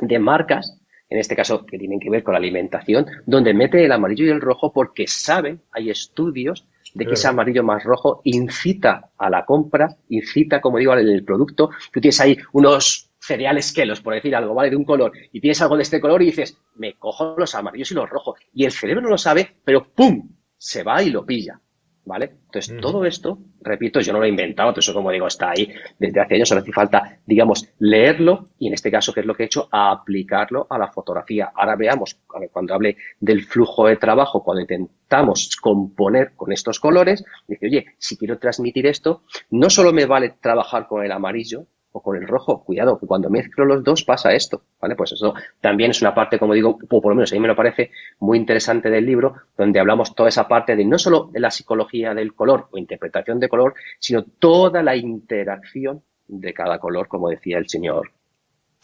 S2: de marcas, en este caso que tienen que ver con la alimentación, donde mete el amarillo y el rojo porque saben, hay estudios de que ese amarillo más rojo incita a la compra, incita, como digo, al producto. Tú tienes ahí unos cereales quelos, por decir algo, ¿vale? De un color, y tienes algo de este color y dices, me cojo los amarillos y los rojos. Y el cerebro no lo sabe, pero ¡pum! Se va y lo pilla, ¿vale? Entonces, todo esto, repito, yo no lo he inventado, todo eso, como digo, está ahí desde hace años, solo hace falta, digamos, leerlo y en este caso, ¿qué es lo que he hecho? aplicarlo a la fotografía. Ahora veamos, cuando hable del flujo de trabajo, cuando intentamos componer con estos colores, dice, oye, si quiero transmitir esto, no solo me vale trabajar con el amarillo, o con el rojo. Cuidado, que cuando mezclo los dos pasa esto, ¿vale? Pues eso también es una parte, como digo, o por lo menos a mí me lo parece muy interesante del libro, donde hablamos toda esa parte de no solo de la psicología del color o interpretación de color, sino toda la interacción de cada color, como decía el señor,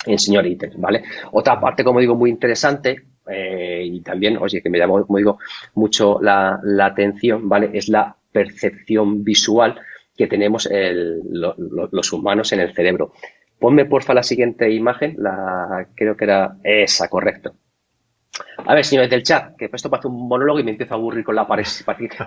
S2: el señor Itter, ¿vale? Otra parte, como digo, muy interesante, eh, y también, oye, que me llamó, como digo, mucho la atención, ¿vale? Es la percepción visual que tenemos los humanos en el cerebro. Ponme porfa la siguiente imagen, la creo que era esa, correcto. A ver, señores del chat, que esto parece un monólogo y me empiezo a aburrir con la pared.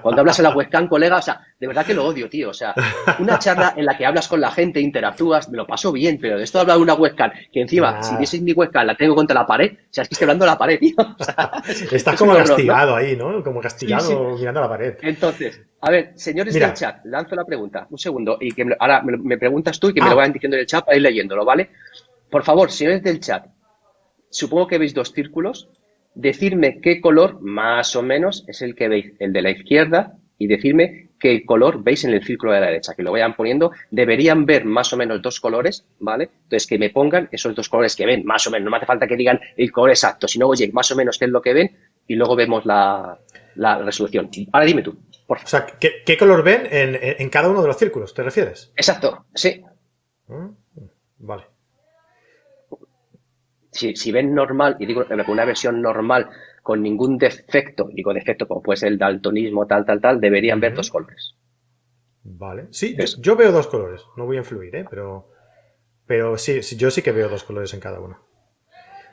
S2: Cuando hablas en la webcam, colega, o sea, de verdad que lo odio, tío. O sea, una charla en la que hablas con la gente, interactúas, me lo paso bien, pero de esto de hablar de una webcam, que encima, si vieses mi webcam, la tengo contra la pared, o sea, es que estoy hablando de la pared, tío.
S1: Estás como castigado ahí, ¿no? Como castigado mirando a la pared.
S2: Entonces, a ver, señores del chat, lanzo la pregunta. Un segundo. Y que ahora me, preguntas tú y que me lo ah. vayan diciendo en el chat para ir leyéndolo, ¿vale? Por favor, señores del chat, supongo que veis dos círculos decirme qué color más o menos es el que veis, el de la izquierda, y decirme qué color veis en el círculo de la derecha, que lo vayan poniendo. Deberían ver más o menos dos colores, ¿vale? Entonces, que me pongan esos dos colores que ven, más o menos. No me hace falta que digan el color exacto, sino, oye, más o menos qué es lo que ven, y luego vemos la, resolución. Ahora dime tú,
S1: por favor. O sea, ¿qué, color ven en, cada uno de los círculos, te refieres?
S2: Exacto, sí.
S1: Mm, vale
S2: si, ven normal, y digo una versión normal con ningún defecto, digo defecto como puede ser el daltonismo, tal, tal, tal, deberían ver dos colores.
S1: Vale. Sí, yo, veo dos colores. No voy a influir, ¿eh? Pero, pero sí, yo sí que veo dos colores en cada uno.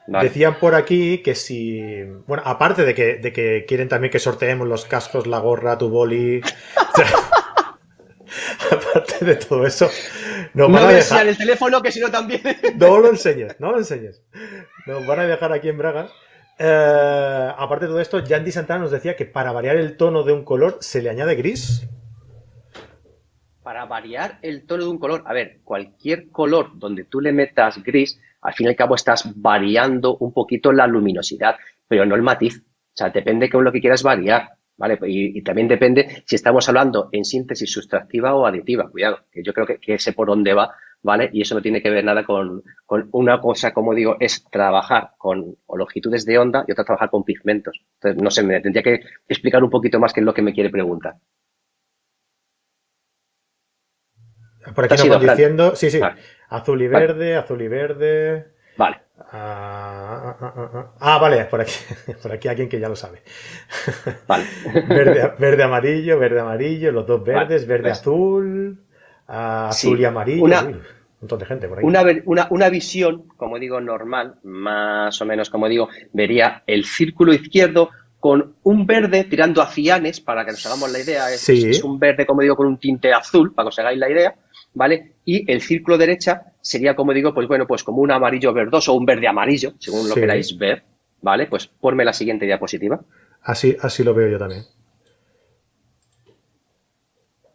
S1: Decían por aquí que si. Bueno, aparte de que, de que quieren también que sorteemos los cascos, la gorra, tu boli. aparte de todo eso,
S2: no van a dejar... el teléfono, que si no también.
S1: no lo enseñes, no lo enseñes. Nos van a dejar aquí en Braga. Eh, aparte de todo esto, Yandy Santana nos decía que para variar el tono de un color se le añade gris.
S2: Para variar el tono de un color, a ver, cualquier color donde tú le metas gris, al fin y al cabo estás variando un poquito la luminosidad, pero no el matiz. O sea, depende de lo que quieras variar. ¿Vale? Y, también depende si estamos hablando en síntesis sustractiva o aditiva, cuidado, que yo creo que, que sé por dónde va, ¿vale? Y eso no tiene que ver nada con, una cosa, como digo, es trabajar con longitudes de onda y otra trabajar con pigmentos. Entonces, no sé, me tendría que explicar un poquito más qué es lo que me quiere preguntar.
S1: Por aquí nos van diciendo, sí, sí, azul y verde, azul y verde.
S2: Vale.
S1: Ah, ah, ah, ah, vale, por aquí, por aquí alguien que ya lo sabe.
S2: Vale.
S1: verde, amarillo, verde, amarillo, los dos verdes, verde, azul, azul y amarillo.
S2: Una, un montón de gente por ahí. Una, una, una, visión, como digo, normal, más o menos, como digo, vería el círculo izquierdo con un verde tirando a cianes, para que nos hagamos la idea. Es, es un verde, como digo, con un tinte azul, para que os hagáis la idea, ¿vale? Y el círculo derecha sería, como digo, pues bueno, pues como un amarillo verdoso o un verde amarillo, según lo queráis ver, ¿vale? Pues ponme la siguiente diapositiva.
S1: Así, así lo veo yo también.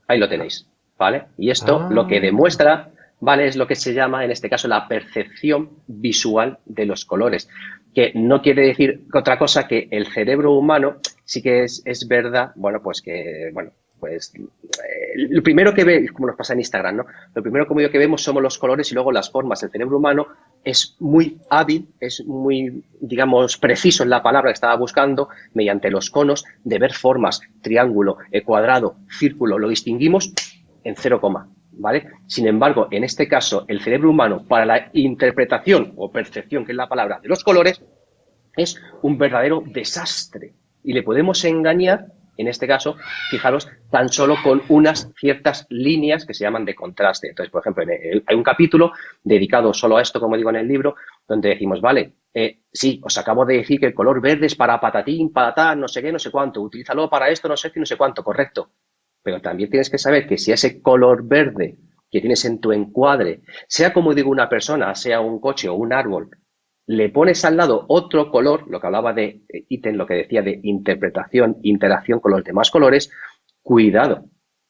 S2: Ahí lo tenéis, ¿vale? Y esto lo que ah. demuestra, ¿vale? Es lo que se llama, en este caso, la percepción visual de los colores, que no quiere decir otra cosa que el cerebro humano sí que es, es verdad, bueno, pues que, bueno, pues eh, lo primero que ve, como nos pasa en Instagram, ¿no? Lo primero como que vemos somos los colores y luego las formas. El cerebro humano es muy hábil, es muy, digamos, preciso en la palabra que estaba buscando, mediante los conos, de ver formas, triángulo, eh, cuadrado, círculo, lo distinguimos en cero coma, ¿vale? Sin embargo, en este caso, el cerebro humano, para la interpretación o percepción, que es la palabra, de los colores, es un verdadero desastre. Y le podemos engañar en este caso, fijaros, tan solo con unas ciertas líneas que se llaman de contraste. Entonces, por ejemplo, hay un capítulo dedicado solo a esto, como digo en el libro, donde decimos, vale, eh, sí, os acabo de decir que el color verde es para patatín, patatán, no sé qué, no sé cuánto, utilízalo para esto, no sé qué, no sé cuánto, correcto. Pero también tienes que saber que si ese color verde que tienes en tu encuadre, sea como digo una persona, sea un coche o un árbol, le pones al lado otro color, lo que hablaba de eh, ítem, lo que decía de interpretación, interacción con los demás colores, cuidado,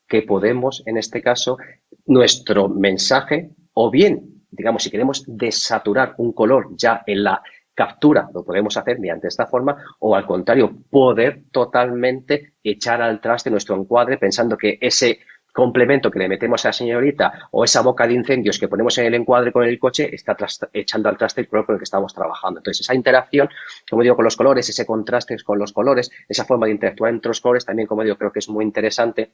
S2: que podemos, en este caso, nuestro mensaje, o bien, digamos, si queremos desaturar un color ya en la captura, lo podemos hacer mediante esta forma, o al contrario, poder totalmente echar al traste nuestro encuadre pensando que ese complemento que le metemos a la señorita o esa boca de incendios que ponemos en el encuadre con el coche está echando al traste el color con el que estamos trabajando. Entonces, esa interacción, como digo, con los colores, ese contraste con los colores, esa forma de interactuar entre los colores, también, como digo, creo que es muy interesante.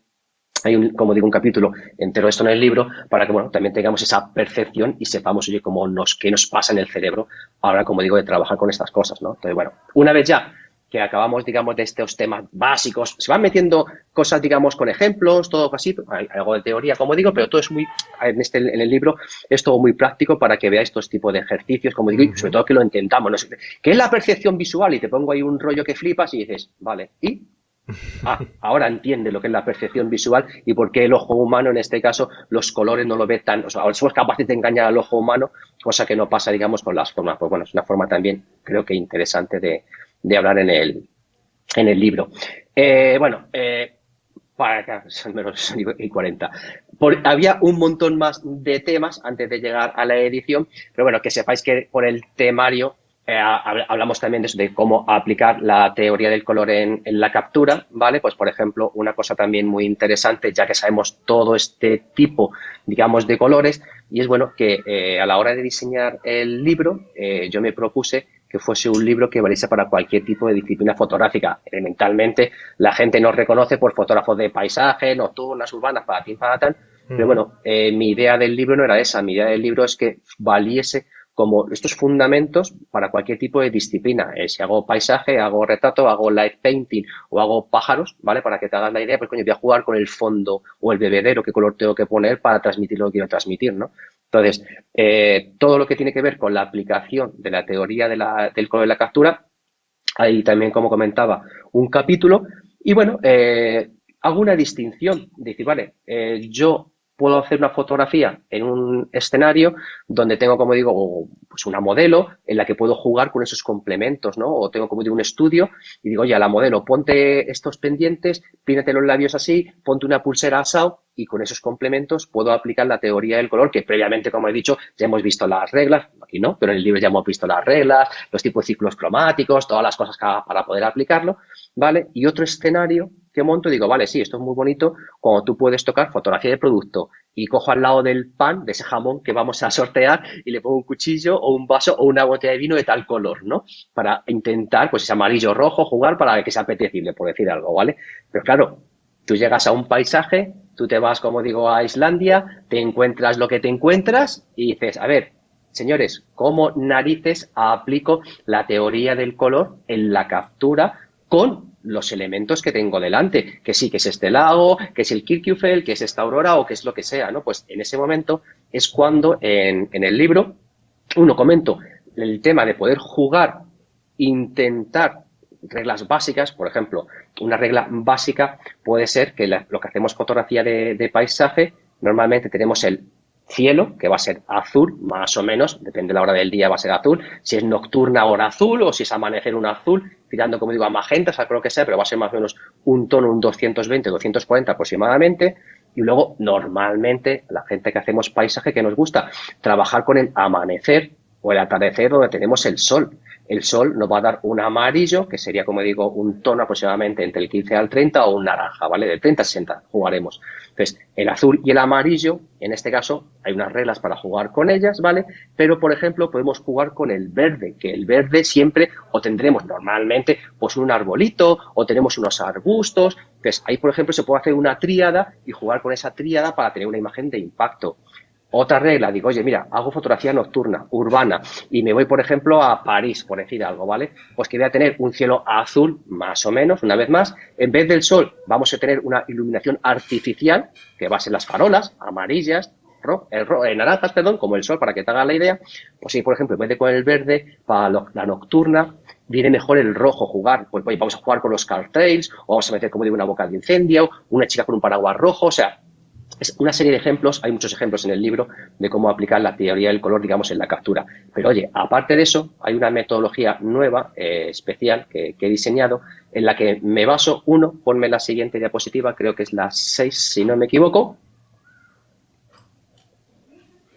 S2: Hay, un, como digo, un capítulo entero de esto en el libro para que, bueno, también tengamos esa percepción y sepamos, oye, cómo nos, qué nos pasa en el cerebro ahora, como digo, de trabajar con estas cosas, ¿no? Entonces, bueno, una vez ya que acabamos, digamos, de estos temas básicos. Se van metiendo cosas, digamos, con ejemplos, todo así, hay algo de teoría, como digo, pero todo es muy, en, este, en el libro, es todo muy práctico para que veáis estos tipos de ejercicios, como digo, y sobre todo que lo intentamos. No ¿Qué es la percepción visual? Y te pongo ahí un rollo que flipas y dices, vale, ¿y? Ah, ahora entiende lo que es la percepción visual y por qué el ojo humano, en este caso, los colores no lo ve tan. O sea, somos capaces de engañar al ojo humano, cosa que no pasa, digamos, con las formas. Pues bueno, es una forma también, creo que interesante de, de hablar en el, en el libro. Eh, bueno, eh, para son menos y 40. había un montón más de temas antes de llegar a la edición, pero bueno, que sepáis que por el temario eh, hablamos también de, cómo aplicar la teoría del color en, la captura, ¿vale? Pues, por ejemplo, una cosa también muy interesante, ya que sabemos todo este tipo, digamos, de colores, y es bueno que a la hora de diseñar el libro, yo me propuse que fuese un libro que valiese para cualquier tipo de disciplina fotográfica. Elementalmente, la gente nos reconoce por fotógrafos de paisaje, nocturnas, urbanas, para ti, para tal. Pero bueno, eh, mi idea del libro no era esa. Mi idea del libro es que valiese como estos fundamentos para cualquier tipo de disciplina. Eh, si hago paisaje, hago retrato, hago light painting o hago pájaros, ¿vale? Para que te hagas la idea, pues coño, voy a jugar con el fondo o el bebedero, qué color tengo que poner para transmitir lo que quiero transmitir, ¿no? Entonces, eh, todo lo que tiene que ver con la aplicación de la teoría del color de la captura, hay también, como comentaba, un capítulo. Y bueno, eh, hago una distinción. Decir, vale, eh, yo puedo hacer una fotografía en un escenario donde tengo, como digo, pues una modelo en la que puedo jugar con esos complementos, ¿no? O tengo, como digo, un estudio y digo, oye, la modelo, ponte estos pendientes, pínate los labios así, ponte una pulsera asado y con esos complementos puedo aplicar la teoría del color que previamente, como he dicho, ya hemos visto las reglas, aquí no, pero en el libro ya hemos visto las reglas, los tipos de ciclos cromáticos, todas las cosas para poder aplicarlo, ¿vale? Y otro escenario que monto digo, vale, sí, esto es muy bonito cuando tú puedes tocar fotografía de producto y cojo al lado del pan, de ese jamón que vamos a sortear y le pongo un cuchillo o un vaso o una botella de vino de tal color, ¿no? Para intentar, pues ese amarillo rojo, jugar para que sea apetecible, por decir algo, ¿vale? Pero claro, tú llegas a un paisaje, tú te vas, como digo, a Islandia, te encuentras lo que te encuentras y dices, a ver, señores, ¿cómo narices aplico la teoría del color en la captura con los elementos que tengo delante, que sí, que es este lago, que es el Kirkjufell, que es esta aurora o que es lo que sea, ¿no? Pues en ese momento es cuando en, en el libro uno comento el tema de poder jugar, intentar reglas básicas, por ejemplo, una regla básica puede ser que lo que hacemos fotografía de, paisaje, normalmente tenemos el cielo, que va a ser azul, más o menos, depende de la hora del día, va a ser azul. Si es nocturna, hora azul, o si es amanecer, un azul, tirando, como digo, a magenta, o sea, creo que sea, pero va a ser más o menos un tono, un 220, 240 aproximadamente. Y luego, normalmente, la gente que hacemos paisaje, que nos gusta trabajar con el amanecer o el atardecer donde tenemos el sol el sol nos va a dar un amarillo, que sería, como digo, un tono aproximadamente entre el 15 al 30 o un naranja, ¿vale? Del 30 al 60 jugaremos. Entonces, el azul y el amarillo, en este caso, hay unas reglas para jugar con ellas, ¿vale? Pero, por ejemplo, podemos jugar con el verde, que el verde siempre, o tendremos normalmente, pues un arbolito, o tenemos unos arbustos. Entonces, ahí, por ejemplo, se puede hacer una tríada y jugar con esa tríada para tener una imagen de impacto. Otra regla, digo, oye, mira, hago fotografía nocturna, urbana, y me voy, por ejemplo, a París, por decir algo, ¿vale? Pues que voy a tener un cielo azul, más o menos, una vez más. En vez del sol, vamos a tener una iluminación artificial, que va a ser las farolas, amarillas, rojo, el eh, naranjas, perdón, como el sol, para que te haga la idea. Pues si, por ejemplo, en vez de con el verde, para la nocturna, viene mejor el rojo jugar. Pues vamos a jugar con los cartrails, o vamos a meter, como digo, una boca de incendio, una chica con un paraguas rojo, o sea, es una serie de ejemplos, hay muchos ejemplos en el libro de cómo aplicar la teoría del color, digamos, en la captura. Pero oye, aparte de eso, hay una metodología nueva, eh, especial, que, he diseñado, en la que me baso, uno, ponme la siguiente diapositiva, creo que es la 6, si no me equivoco,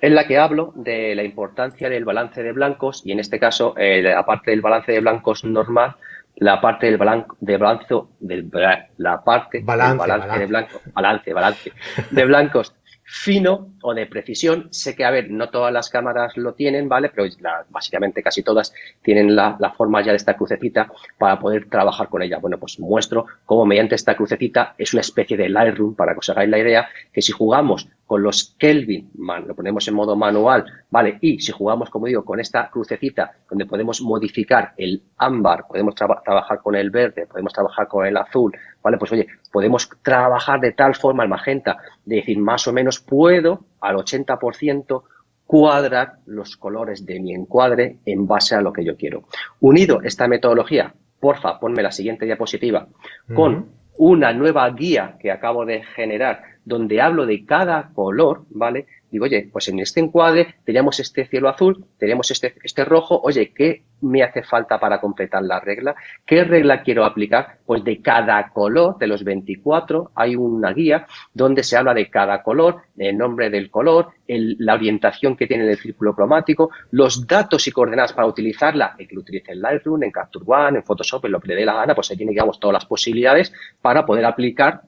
S2: en la que hablo de la importancia del balance de blancos y en este caso, eh, aparte del balance de blancos normal, la parte del blanco, de blanco, del, la parte balance, balance, de blanco, balance, balance, de blancos fino o de precisión. Sé que, a ver, no todas las cámaras lo tienen, ¿vale? Pero básicamente casi todas tienen la, la, forma ya de esta crucecita para poder trabajar con ella. Bueno, pues muestro cómo mediante esta crucecita es una especie de Lightroom, para que os hagáis la idea, que si jugamos con los Kelvin, lo ponemos en modo manual, ¿vale? Y si jugamos, como digo, con esta crucecita donde podemos modificar el ámbar, podemos trabajar con el verde, podemos trabajar con el azul, ¿vale? Pues oye, podemos trabajar de tal forma el magenta, de decir, más o menos puedo al 80% cuadrar los colores de mi encuadre en base a lo que yo quiero. Unido esta metodología, porfa, ponme la siguiente diapositiva, con una nueva guía que acabo de generar donde hablo de cada color, ¿vale? Digo, oye, pues en este encuadre teníamos este cielo azul, tenemos este, este rojo, oye, ¿qué me hace falta para completar la regla? ¿Qué regla quiero aplicar? Pues de cada color, de los 24, hay una guía donde se habla de cada color, el nombre del color, la orientación que tiene el círculo cromático, los datos y coordenadas para utilizarla, el que lo utilice en Lightroom, en Capture One, en Photoshop, en lo que le dé la gana, pues ahí tiene, digamos, todas las posibilidades para poder aplicar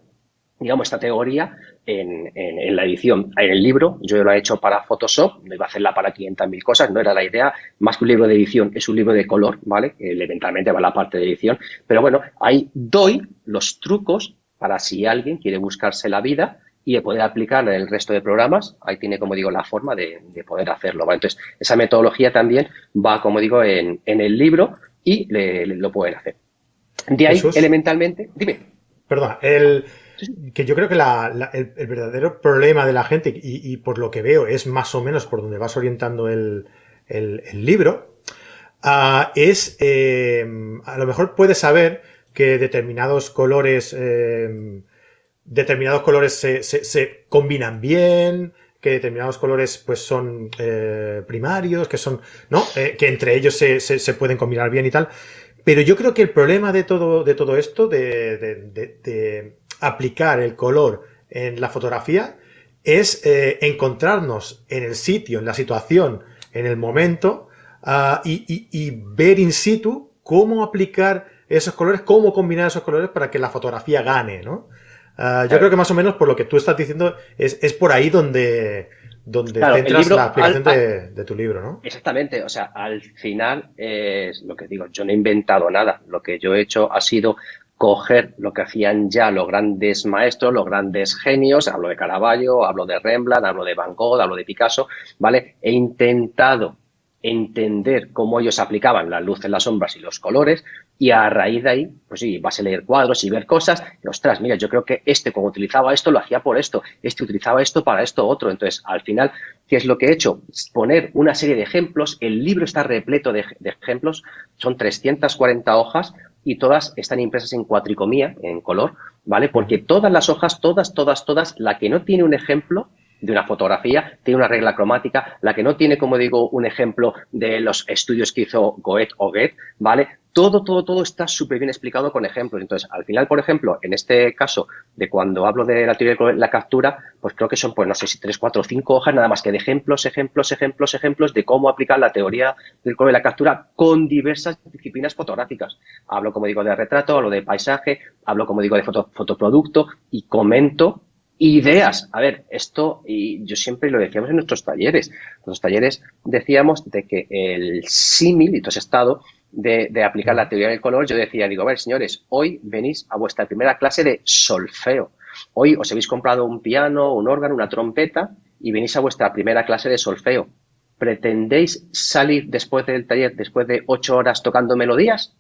S2: digamos, esta teoría en, en, la edición. En el libro, yo lo he hecho para Photoshop, no iba a hacerla para 500.000 cosas, no era la idea, más que un libro de edición, es un libro de color, ¿vale? eventualmente va la parte de edición, pero bueno, ahí doy los trucos para si alguien quiere buscarse la vida y poder aplicar en el resto de programas, ahí tiene, como digo, la forma de, poder hacerlo, ¿vale? Entonces, esa metodología también va, como digo, en, el libro y lo pueden hacer. De ahí, elementalmente, dime.
S1: Perdón, el que yo creo que el, verdadero problema de la gente, y, por lo que veo es más o menos por donde vas orientando el, libro, ah, es eh, a lo mejor puedes saber que determinados colores, eh, determinados colores se, combinan bien, que determinados colores pues son eh, primarios, que son, ¿no? que entre ellos se, pueden combinar bien y tal. Pero yo creo que el problema de todo, de todo esto, de aplicar el color en la fotografía es eh, encontrarnos en el sitio, en la situación, en el momento ah, y, ver in situ cómo aplicar esos colores, cómo combinar esos colores para que la fotografía gane, ¿no? Ah, yo creo que más o menos por lo que tú estás diciendo es, por ahí donde, donde centras la aplicación de, de, tu libro, ¿no?
S2: Exactamente, o sea, al final es lo que digo, yo no he inventado nada, lo que yo he hecho ha sido coger lo que hacían ya los grandes maestros, los grandes genios, hablo de Caravaggio, hablo de Rembrandt, hablo de Van Gogh, hablo de Picasso, ¿vale? He intentado entender cómo ellos aplicaban la luz en las sombras y los colores y a raíz de ahí, pues sí, vas a leer cuadros y ver cosas ostras, mira, yo creo que este como utilizaba esto lo hacía por esto, este utilizaba esto para esto otro. Entonces, al final, ¿qué es lo que he hecho? Poner una serie de ejemplos, el libro está repleto de, de ejemplos, son 340 hojas y todas están impresas en cuatricomía, en color, ¿vale? Porque todas las hojas, todas, todas, todas, la que no tiene un ejemplo de una fotografía, tiene una regla cromática, la que no tiene, como digo, un ejemplo de los estudios que hizo Goethe o Goethe, ¿vale? Todo, todo, todo está súper bien explicado con ejemplos. Entonces, al final, por ejemplo, en este caso de cuando hablo de la teoría de la captura, pues creo que son, pues no sé si tres, cuatro, cinco hojas, nada más que de ejemplos, ejemplos, ejemplos, ejemplos de cómo aplicar la teoría del color de la captura con diversas disciplinas fotográficas. Hablo, como digo, de retrato, hablo de paisaje, hablo, como digo, de foto, fotoproducto y comento ideas. A ver, esto, y yo siempre lo decíamos en nuestros talleres. En los talleres decíamos de que el símil, y tú has estado, de, aplicar la teoría del color, yo decía, digo, a ver, señores, hoy venís a vuestra primera clase de solfeo. Hoy os habéis comprado un piano, un órgano, una trompeta y venís a vuestra primera clase de solfeo. ¿Pretendéis salir después del taller, después de ocho horas tocando melodías?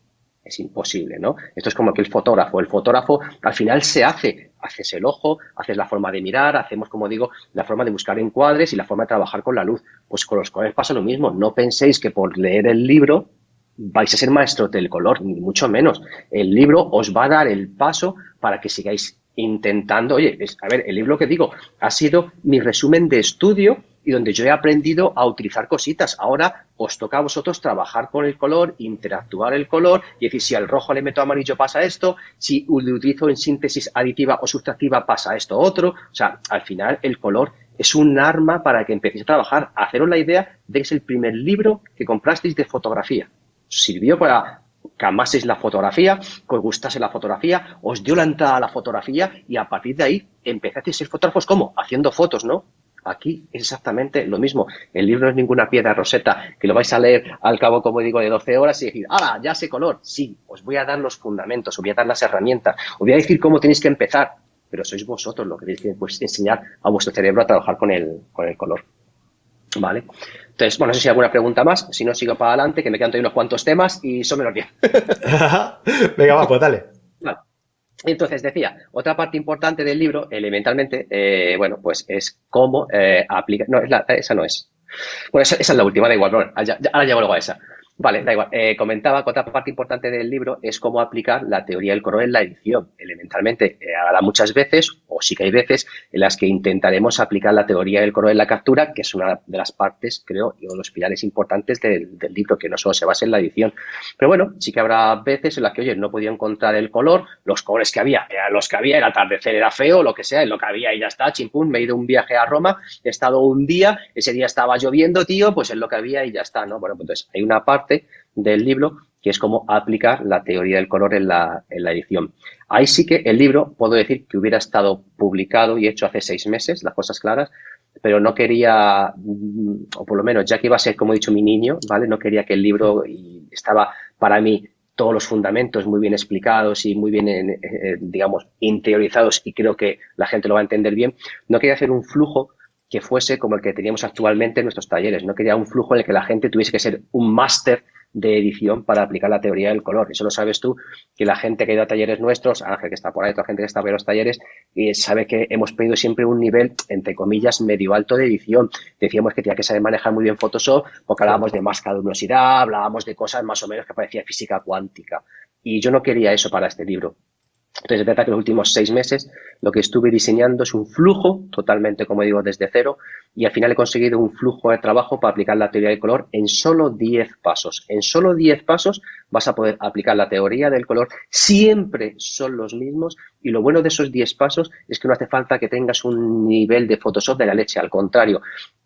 S2: Es imposible, ¿no? Esto es como que el fotógrafo, el fotógrafo al final se hace, haces el ojo, haces la forma de mirar, hacemos, como digo, la forma de buscar encuadres y la forma de trabajar con la luz. Pues con los colores pasa lo mismo. No penséis que por leer el libro vais a ser maestros del color, ni mucho menos. El libro os va a dar el paso para que sigáis intentando, oye, a ver, el libro que digo ha sido mi resumen de estudio y donde yo he aprendido a utilizar cositas. Ahora os toca a vosotros trabajar con el color, interactuar el color y decir si al rojo le meto amarillo pasa esto, si lo utilizo en síntesis aditiva o sustractiva pasa esto otro. O sea, al final el color es un arma para que empecéis a trabajar. Haceros la idea de que es el primer libro que comprasteis de fotografía sirvió para que amaseis la fotografía, que os gustase la fotografía, os dio la entrada a la fotografía y a partir de ahí empezasteis a ser fotógrafos ¿cómo? Haciendo fotos, ¿no? Aquí es exactamente lo mismo. El libro no es ninguna piedra roseta que lo vais a leer al cabo, como digo, de 12 horas y decir, ¡hala! Ya sé color. Sí, os voy a dar los fundamentos, os voy a dar las herramientas, os voy a decir cómo tenéis que empezar. pero sois vosotros los que tenéis que pues, enseñar a vuestro cerebro a trabajar con el, con el color. ¿Vale? Entonces, bueno, no sé si hay alguna pregunta más. Si no, sigo para adelante, que me quedan todavía unos cuantos temas y son menos bien.
S1: Venga, va, pues dale.
S2: Entonces, decía, otra parte importante del libro, elementalmente, eh, bueno, pues es cómo eh, aplicar. No, esa no es. Bueno, esa, es la última, da igual, ahora llego luego a esa. Vale, da igual. Eh, comentaba que otra parte importante del libro es cómo aplicar la teoría del color en la edición. Elementalmente, eh, muchas veces, o sí que hay veces, en las que intentaremos aplicar la teoría del color en la captura, que es una de las partes, creo, y uno de los pilares importantes del, libro, que no solo se basa en la edición. Pero bueno, sí que habrá veces en las que, oye, no podía encontrar el color, los colores que había, eran los que había, el atardecer era feo, lo que sea, lo que había y ya está, chimpún, me he ido un viaje a Roma, he estado un día, ese día estaba lloviendo, tío, pues es lo que había y ya está, ¿no? Bueno, pues entonces hay una parte del libro, que es cómo aplicar la teoría del color en la, en la edición. Ahí sí que el libro, puedo decir que hubiera estado publicado y hecho hace seis meses, las cosas claras, pero no quería, mm, o por lo menos ya que iba a ser, como he dicho, mi niño, ¿vale? No quería que el libro estaba para mí todos los fundamentos muy bien explicados y muy bien, eh, eh, digamos, interiorizados y creo que la gente lo va a entender bien. No quería hacer un flujo que fuese como el que teníamos actualmente en nuestros talleres. No quería un flujo en el que la gente tuviese que ser un máster de edición para aplicar la teoría del color. Eso lo sabes tú, que la gente que ha ido a talleres nuestros, Ángel que está por ahí, otra gente que está en los talleres, y sabe que hemos pedido siempre un nivel, entre comillas, medio alto de edición. Decíamos que tenía que saber manejar muy bien Photoshop, porque hablábamos de máscara de luminosidad, hablábamos de cosas más o menos que parecía física cuántica. Y yo no quería eso para este libro. Entonces, es verdad que los últimos seis meses lo que estuve diseñando es un flujo, totalmente, como digo, desde cero, y al final he conseguido un flujo de trabajo para aplicar la teoría del color en solo 10 pasos. En solo 10 pasos vas a poder aplicar la teoría del color, siempre son los mismos, y lo bueno de esos 10 pasos es que no hace falta que tengas un nivel de Photoshop de la leche, al contrario,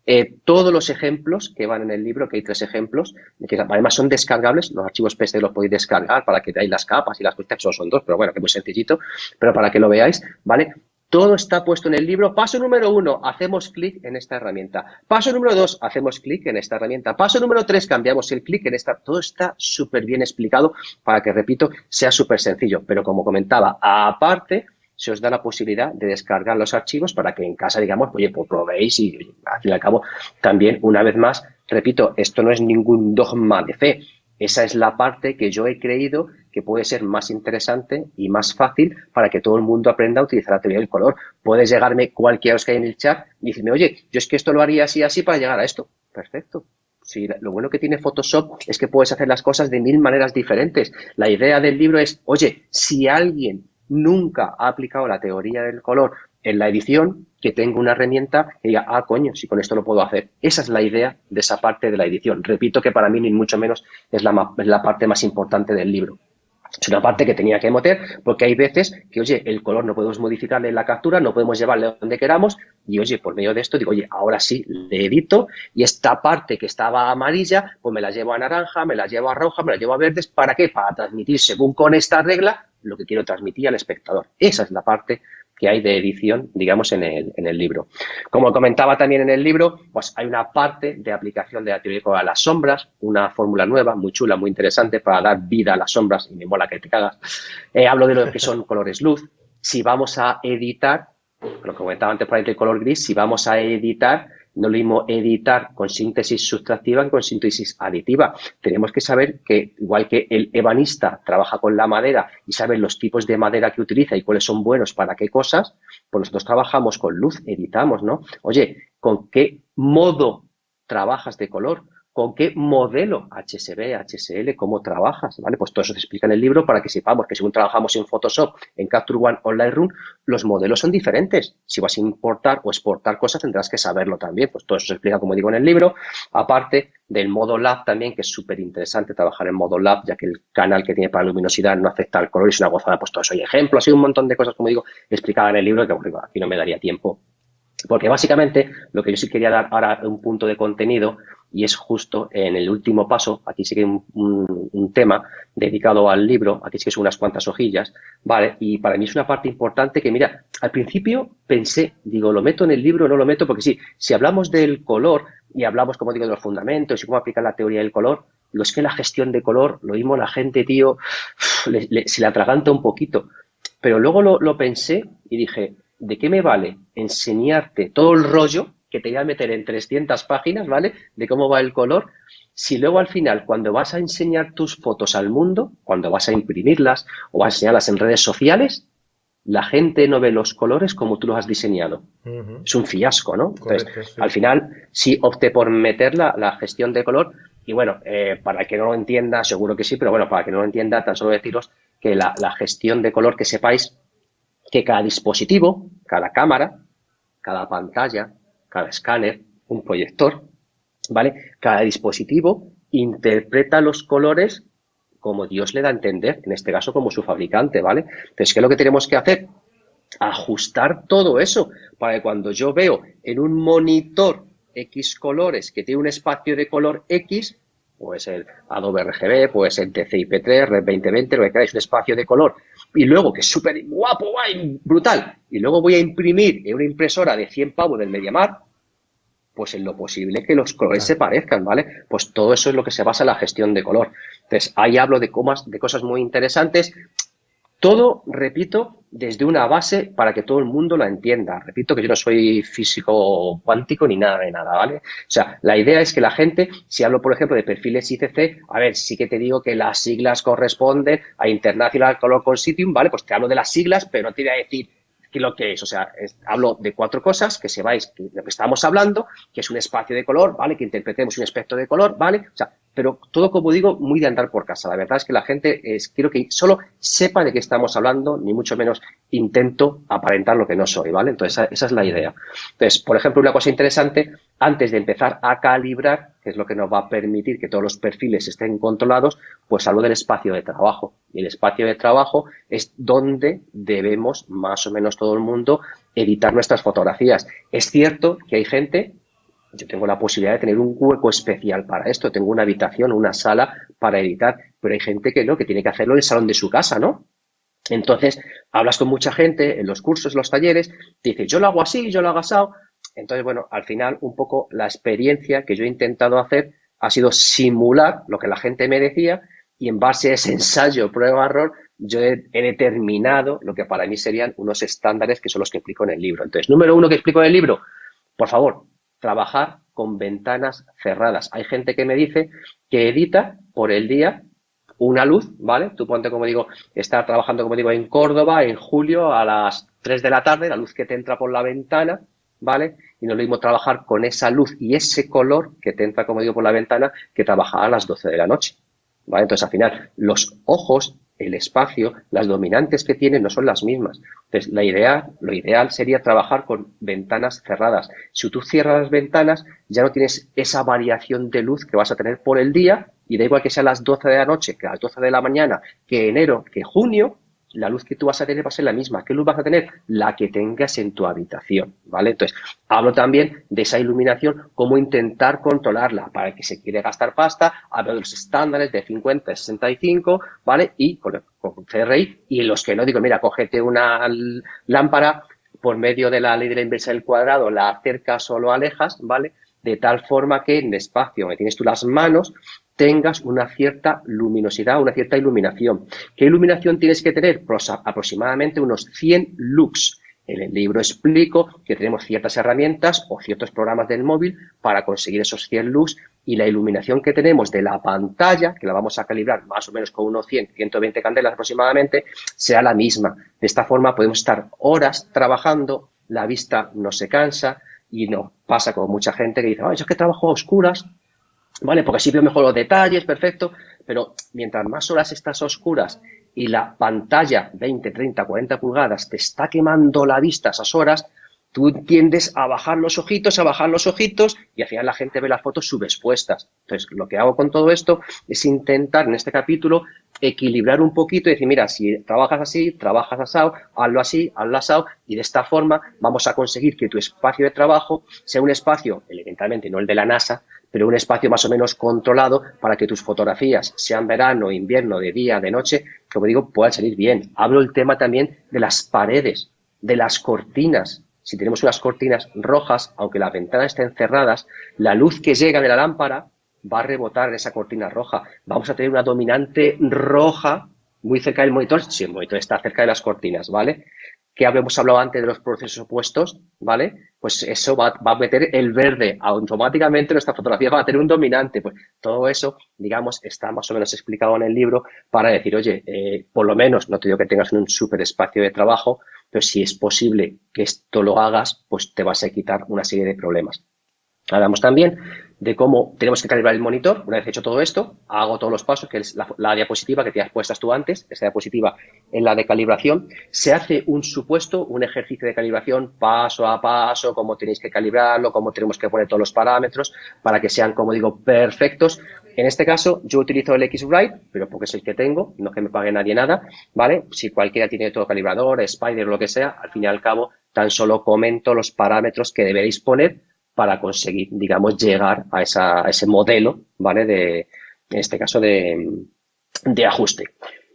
S2: eh, todos los ejemplos que van en el libro, que hay tres ejemplos, que además son descargables, los archivos PSD los podéis descargar para que veáis las capas y las cuestiones, son dos, pero bueno, que muy sencillito, pero para que lo veáis, ¿vale? Todo está puesto en el libro. Paso número uno, hacemos clic en esta herramienta. Paso número dos, hacemos clic en esta herramienta. Paso número tres, cambiamos el clic en esta. Todo está súper bien explicado para que, repito, sea súper sencillo. Pero como comentaba, aparte, se os da la posibilidad de descargar los archivos para que en casa, digamos, oye, pues veis y, al fin y al cabo, también, una vez más, repito, esto no es ningún dogma de fe. Esa es la parte que yo he creído que puede ser más interesante y más fácil para que todo el mundo aprenda a utilizar la teoría del color. Puedes llegarme cualquiera que hay en el chat y decirme, oye, yo es que esto lo haría así, así para llegar a esto. Perfecto. Si lo bueno que tiene Photoshop es que puedes hacer las cosas de mil maneras diferentes. La idea del libro es, oye, si alguien nunca ha aplicado la teoría del color en la edición, que tenga una herramienta que diga, ah, coño, si con esto lo puedo hacer. Esa es la idea de esa parte de la edición. Repito que para mí, ni mucho menos, es la, es la parte más importante del libro. Es una parte que tenía que meter porque hay veces que, oye, el color no podemos modificarle en la captura, no podemos llevarle donde queramos y, oye, por medio de esto digo, oye, ahora sí, le edito y esta parte que estaba amarilla, pues me la llevo a naranja, me la llevo a roja, me la llevo a verdes. ¿Para qué? Para transmitir, según con esta regla, lo que quiero transmitir al espectador. Esa es la parte que hay de edición, digamos, en el, en el libro. Como comentaba también en el libro, pues hay una parte de aplicación de la teoría a las sombras, una fórmula nueva, muy chula, muy interesante para dar vida a las sombras, y me mola que te cagas. Eh, hablo de lo que son colores luz. Si vamos a editar, lo que comentaba antes para el color gris, si vamos a editar no lo mismo editar con síntesis sustractiva que con síntesis aditiva. Tenemos que saber que, igual que el ebanista trabaja con la madera y sabe los tipos de madera que utiliza y cuáles son buenos para qué cosas, pues nosotros trabajamos con luz, editamos, ¿no? Oye, ¿con qué modo trabajas de color? Con qué modelo HSB, HSL, cómo trabajas, ¿vale? Pues todo eso se explica en el libro para que sepamos que según trabajamos en Photoshop, en Capture One o Lightroom, los modelos son diferentes. Si vas a importar o exportar cosas, tendrás que saberlo también. Pues todo eso se explica, como digo, en el libro. Aparte del modo Lab también, que es súper interesante trabajar en modo Lab, ya que el canal que tiene para luminosidad no afecta al color y es una gozada. Pues todo eso hay ejemplos y un montón de cosas, como digo, explicadas en el libro, que bueno, aquí no me daría tiempo porque básicamente lo que yo sí quería dar ahora un punto de contenido y es justo en el último paso, aquí sí que hay un, tema dedicado al libro, aquí sí que son unas cuantas hojillas, ¿vale? Y para mí es una parte importante que, mira, al principio pensé, digo, ¿lo meto en el libro no lo meto? Porque sí, si hablamos del color y hablamos, como digo, de los fundamentos y cómo aplicar la teoría del color, digo, es que la gestión de color, lo mismo la gente, tío, se le atraganta un poquito. Pero luego lo, pensé y dije, ¿de qué me vale enseñarte todo el rollo que te voy a meter en 300 páginas, ¿vale? De cómo va el color, si luego al final, cuando vas a enseñar tus fotos al mundo, cuando vas a imprimirlas o vas a enseñarlas en redes sociales, la gente no ve los colores como tú los has diseñado. Es un fiasco, ¿no? Entonces, al final, sí opté por meter la, gestión de color. Y bueno, eh, para que no lo entienda, seguro que sí, pero bueno, para que no lo entienda, tan solo deciros que la, gestión de color, que sepáis que cada dispositivo, cada cámara, cada pantalla, cada escáner, un proyector, ¿vale? Cada dispositivo interpreta los colores como Dios le da a entender, en este caso como su fabricante, ¿vale? Entonces, ¿qué es lo que tenemos que hacer? Ajustar todo eso para que cuando yo veo en un monitor X colores que tiene un espacio de color X, pues el Adobe RGB, pues el TCP3, Red 2020, lo que queráis, un espacio de color, y luego que es súper guapo, guay, brutal, y luego voy a imprimir en una impresora de 100 pavos del MediaMar, pues en lo posible que los colores se parezcan, ¿vale? Pues todo eso es lo que se basa en la gestión de color. Entonces, ahí hablo de, comas, de cosas muy interesantes. Todo, repito, desde una base para que todo el mundo la entienda. Repito que yo no soy físico cuántico ni nada de nada, ¿vale? O sea, la idea es que la gente, si hablo, por ejemplo, de perfiles ICC, a ver, sí que te digo que las siglas corresponden a International Color Consortium, ¿vale? Pues te hablo de las siglas, pero no te voy a decir ¿Qué lo que es? O sea, hablo de cuatro cosas que sepáis de lo que estamos hablando, que es un espacio de color, ¿vale? Que interpretemos un espectro de color, ¿vale? O sea, pero todo, como digo, muy de andar por casa. La verdad es que la gente es, quiero que solo sepa de qué estamos hablando, ni mucho menos intento aparentar lo que no soy, ¿vale? Entonces, esa, es la idea. Entonces, por ejemplo, una cosa interesante, antes de empezar a calibrar, que es lo que nos va a permitir que todos los perfiles estén controlados, pues hablo del espacio de trabajo. Y el espacio de trabajo es donde debemos, más o menos todo el mundo, editar nuestras fotografías. Es cierto que hay gente yo tengo la posibilidad de tener un hueco especial para esto, tengo una habitación, una sala para editar, pero hay gente que no, que tiene que hacerlo en el salón de su casa, ¿no? Entonces, hablas con mucha gente en los cursos, en los talleres, te dice, yo lo hago así, yo lo hago asado. Entonces, bueno, al final, un poco la experiencia que yo he intentado hacer ha sido simular lo que la gente me decía y en base a ese ensayo, prueba, error, yo he, he, determinado lo que para mí serían unos estándares que son los que explico en el libro. Entonces, número uno que explico en el libro, por favor, trabajar con ventanas cerradas. Hay gente que me dice que edita por el día una luz, ¿vale? Tú ponte, como digo, estar trabajando, como digo, en Córdoba en julio a las 3 de la tarde, la luz que te entra por la ventana, ¿vale? Y no lo mismo trabajar con esa luz y ese color que te entra, como digo, por la ventana, que trabajar a las 12 de la noche, ¿vale? Entonces, al final, los ojos el espacio, las dominantes que tienen no son las mismas. Entonces, la idea, lo ideal sería trabajar con ventanas cerradas. Si tú cierras las ventanas, ya no tienes esa variación de luz que vas a tener por el día, y da igual que sea a las 12 de la noche, que a las 12 de la mañana, que enero, que junio, la luz que tú vas a tener va a ser la misma. ¿Qué luz vas a tener? La que tengas en tu habitación, ¿vale? Entonces, hablo también de esa iluminación, cómo intentar controlarla. Para el que se quiere gastar pasta, hablo de los estándares de 50, 65, ¿vale? Y con, con CRI, y los que no, digo, mira, cógete una lámpara por medio de la ley de la inversa del cuadrado, la acercas o lo alejas, ¿vale? De tal forma que en espacio donde tienes tú las manos, tengas una cierta luminosidad, una cierta iluminación. ¿Qué iluminación tienes que tener? Pues aproximadamente unos 100 lux. En el libro explico que tenemos ciertas herramientas o ciertos programas del móvil para conseguir esos 100 lux y la iluminación que tenemos de la pantalla, que la vamos a calibrar más o menos con unos 100, 120 candelas aproximadamente, sea la misma. De esta forma podemos estar horas trabajando, la vista no se cansa y no pasa como mucha gente que dice, yo es que trabajo a oscuras ¿vale? Porque así veo mejor los detalles, perfecto, pero mientras más horas estás oscuras y la pantalla 20, 30, 40 pulgadas te está quemando la vista esas horas, tú tiendes a bajar los ojitos, a bajar los ojitos y al final la gente ve las fotos subexpuestas. Entonces, lo que hago con todo esto es intentar en este capítulo equilibrar un poquito y decir, mira, si trabajas así, trabajas asado, hazlo así, hazlo asado y de esta forma vamos a conseguir que tu espacio de trabajo sea un espacio, elementalmente no el de la NASA, pero un espacio más o menos controlado para que tus fotografías, sean verano, invierno, de día, de noche, como digo, puedan salir bien. Hablo el tema también de las paredes, de las cortinas. Si tenemos unas cortinas rojas, aunque las ventanas estén cerradas, la luz que llega de la lámpara va a rebotar en esa cortina roja. Vamos a tener una dominante roja muy cerca del monitor, si el monitor está cerca de las cortinas, ¿vale? Que habíamos hablado antes de los procesos opuestos, ¿vale? Pues eso va, a meter el verde. Automáticamente nuestra fotografía va a tener un dominante. Pues todo eso, digamos, está más o menos explicado en el libro para decir, oye, eh, por lo menos, no te digo que tengas un súper espacio de trabajo, pero si es posible que esto lo hagas, pues te vas a quitar una serie de problemas. Hablamos también de cómo tenemos que calibrar el monitor. Una vez hecho todo esto, hago todos los pasos, que es la, diapositiva que te has puesto tú antes, esa diapositiva en la de calibración. Se hace un supuesto, un ejercicio de calibración paso a paso, cómo tenéis que calibrarlo, cómo tenemos que poner todos los parámetros para que sean, como digo, perfectos. En este caso, yo utilizo el X-Rite, pero porque es el que tengo, no que me pague nadie nada, ¿vale? Si cualquiera tiene todo calibrador, Spider, lo que sea, al fin y al cabo, tan solo comento los parámetros que deberéis poner para conseguir, digamos, llegar a, esa, ese modelo, ¿vale? De, en este caso, de, de ajuste.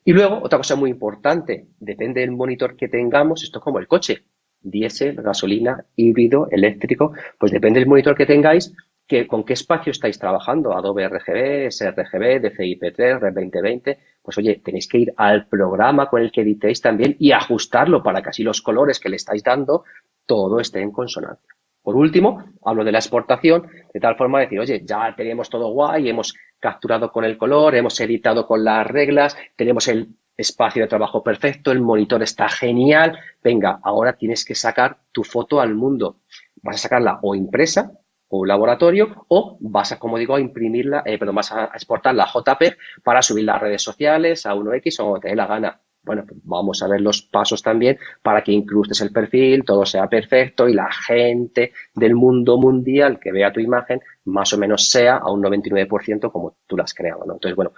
S2: Y luego, otra cosa muy importante, depende del monitor que tengamos, esto es como el coche, diésel, gasolina, híbrido, eléctrico, pues depende del monitor que tengáis, que, con qué espacio estáis trabajando, Adobe RGB, sRGB, DCI-P3, Red 2020, pues oye, tenéis que ir al programa con el que editéis también y ajustarlo para que así los colores que le estáis dando, todo esté en consonancia. Por último, hablo de la exportación, de tal forma de decir, oye, ya tenemos todo guay, hemos capturado con el color, hemos editado con las reglas, tenemos el espacio de trabajo perfecto, el monitor está genial, venga, ahora tienes que sacar tu foto al mundo. Vas a sacarla o impresa o un laboratorio o vas a, como digo, a imprimirla, eh, pero vas a exportar la JPEG para subirla a redes sociales, a 1X o como te dé la gana. Bueno, pues vamos a ver los pasos también para que incrustes el perfil, todo sea perfecto y la gente del mundo mundial que vea tu imagen más o menos sea a un 99% como tú la has creado, ¿no? Entonces, bueno,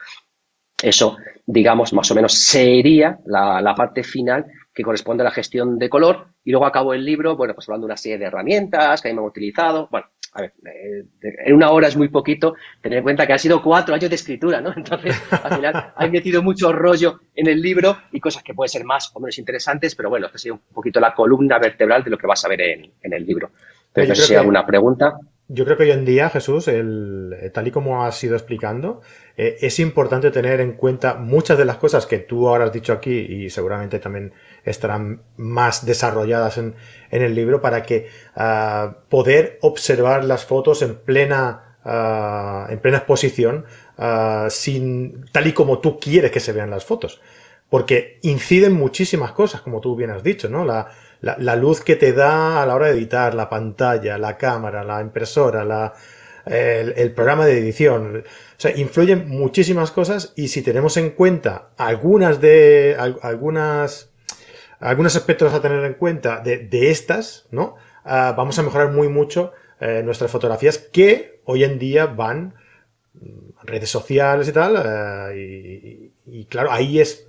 S2: eso, digamos, más o menos sería la, la parte final que corresponde a la gestión de color. Y luego acabo el libro, bueno, pues hablando de una serie de herramientas que me han utilizado. Bueno, a ver, eh, en una hora es muy poquito, tener en cuenta que ha sido cuatro años de escritura, ¿no? Entonces, al final, hay metido mucho rollo en el libro y cosas que pueden ser más o menos interesantes, pero bueno, esta ha sido un poquito la columna vertebral de lo que vas a ver en, el libro. Pero no sé si hay alguna pregunta.
S1: Yo creo que hoy en día, Jesús, el, tal y como has ido explicando, eh, es importante tener en cuenta muchas de las cosas que tú ahora has dicho aquí y seguramente también estarán más desarrolladas en, el libro para que uh, poder observar las fotos en plena, uh, en plena exposición uh, sin, tal y como tú quieres que se vean las fotos. Porque inciden muchísimas cosas, como tú bien has dicho, ¿no? La, la, luz que te da a la hora de editar, la pantalla, la cámara, la impresora, la, el, el, programa de edición. O sea, influyen muchísimas cosas y si tenemos en cuenta algunas de, algunas algunos aspectos a tener en cuenta de, de estas, ¿no? Uh, vamos a mejorar muy mucho eh, nuestras fotografías que hoy en día van mm, redes sociales y tal, uh, y, y, claro, ahí es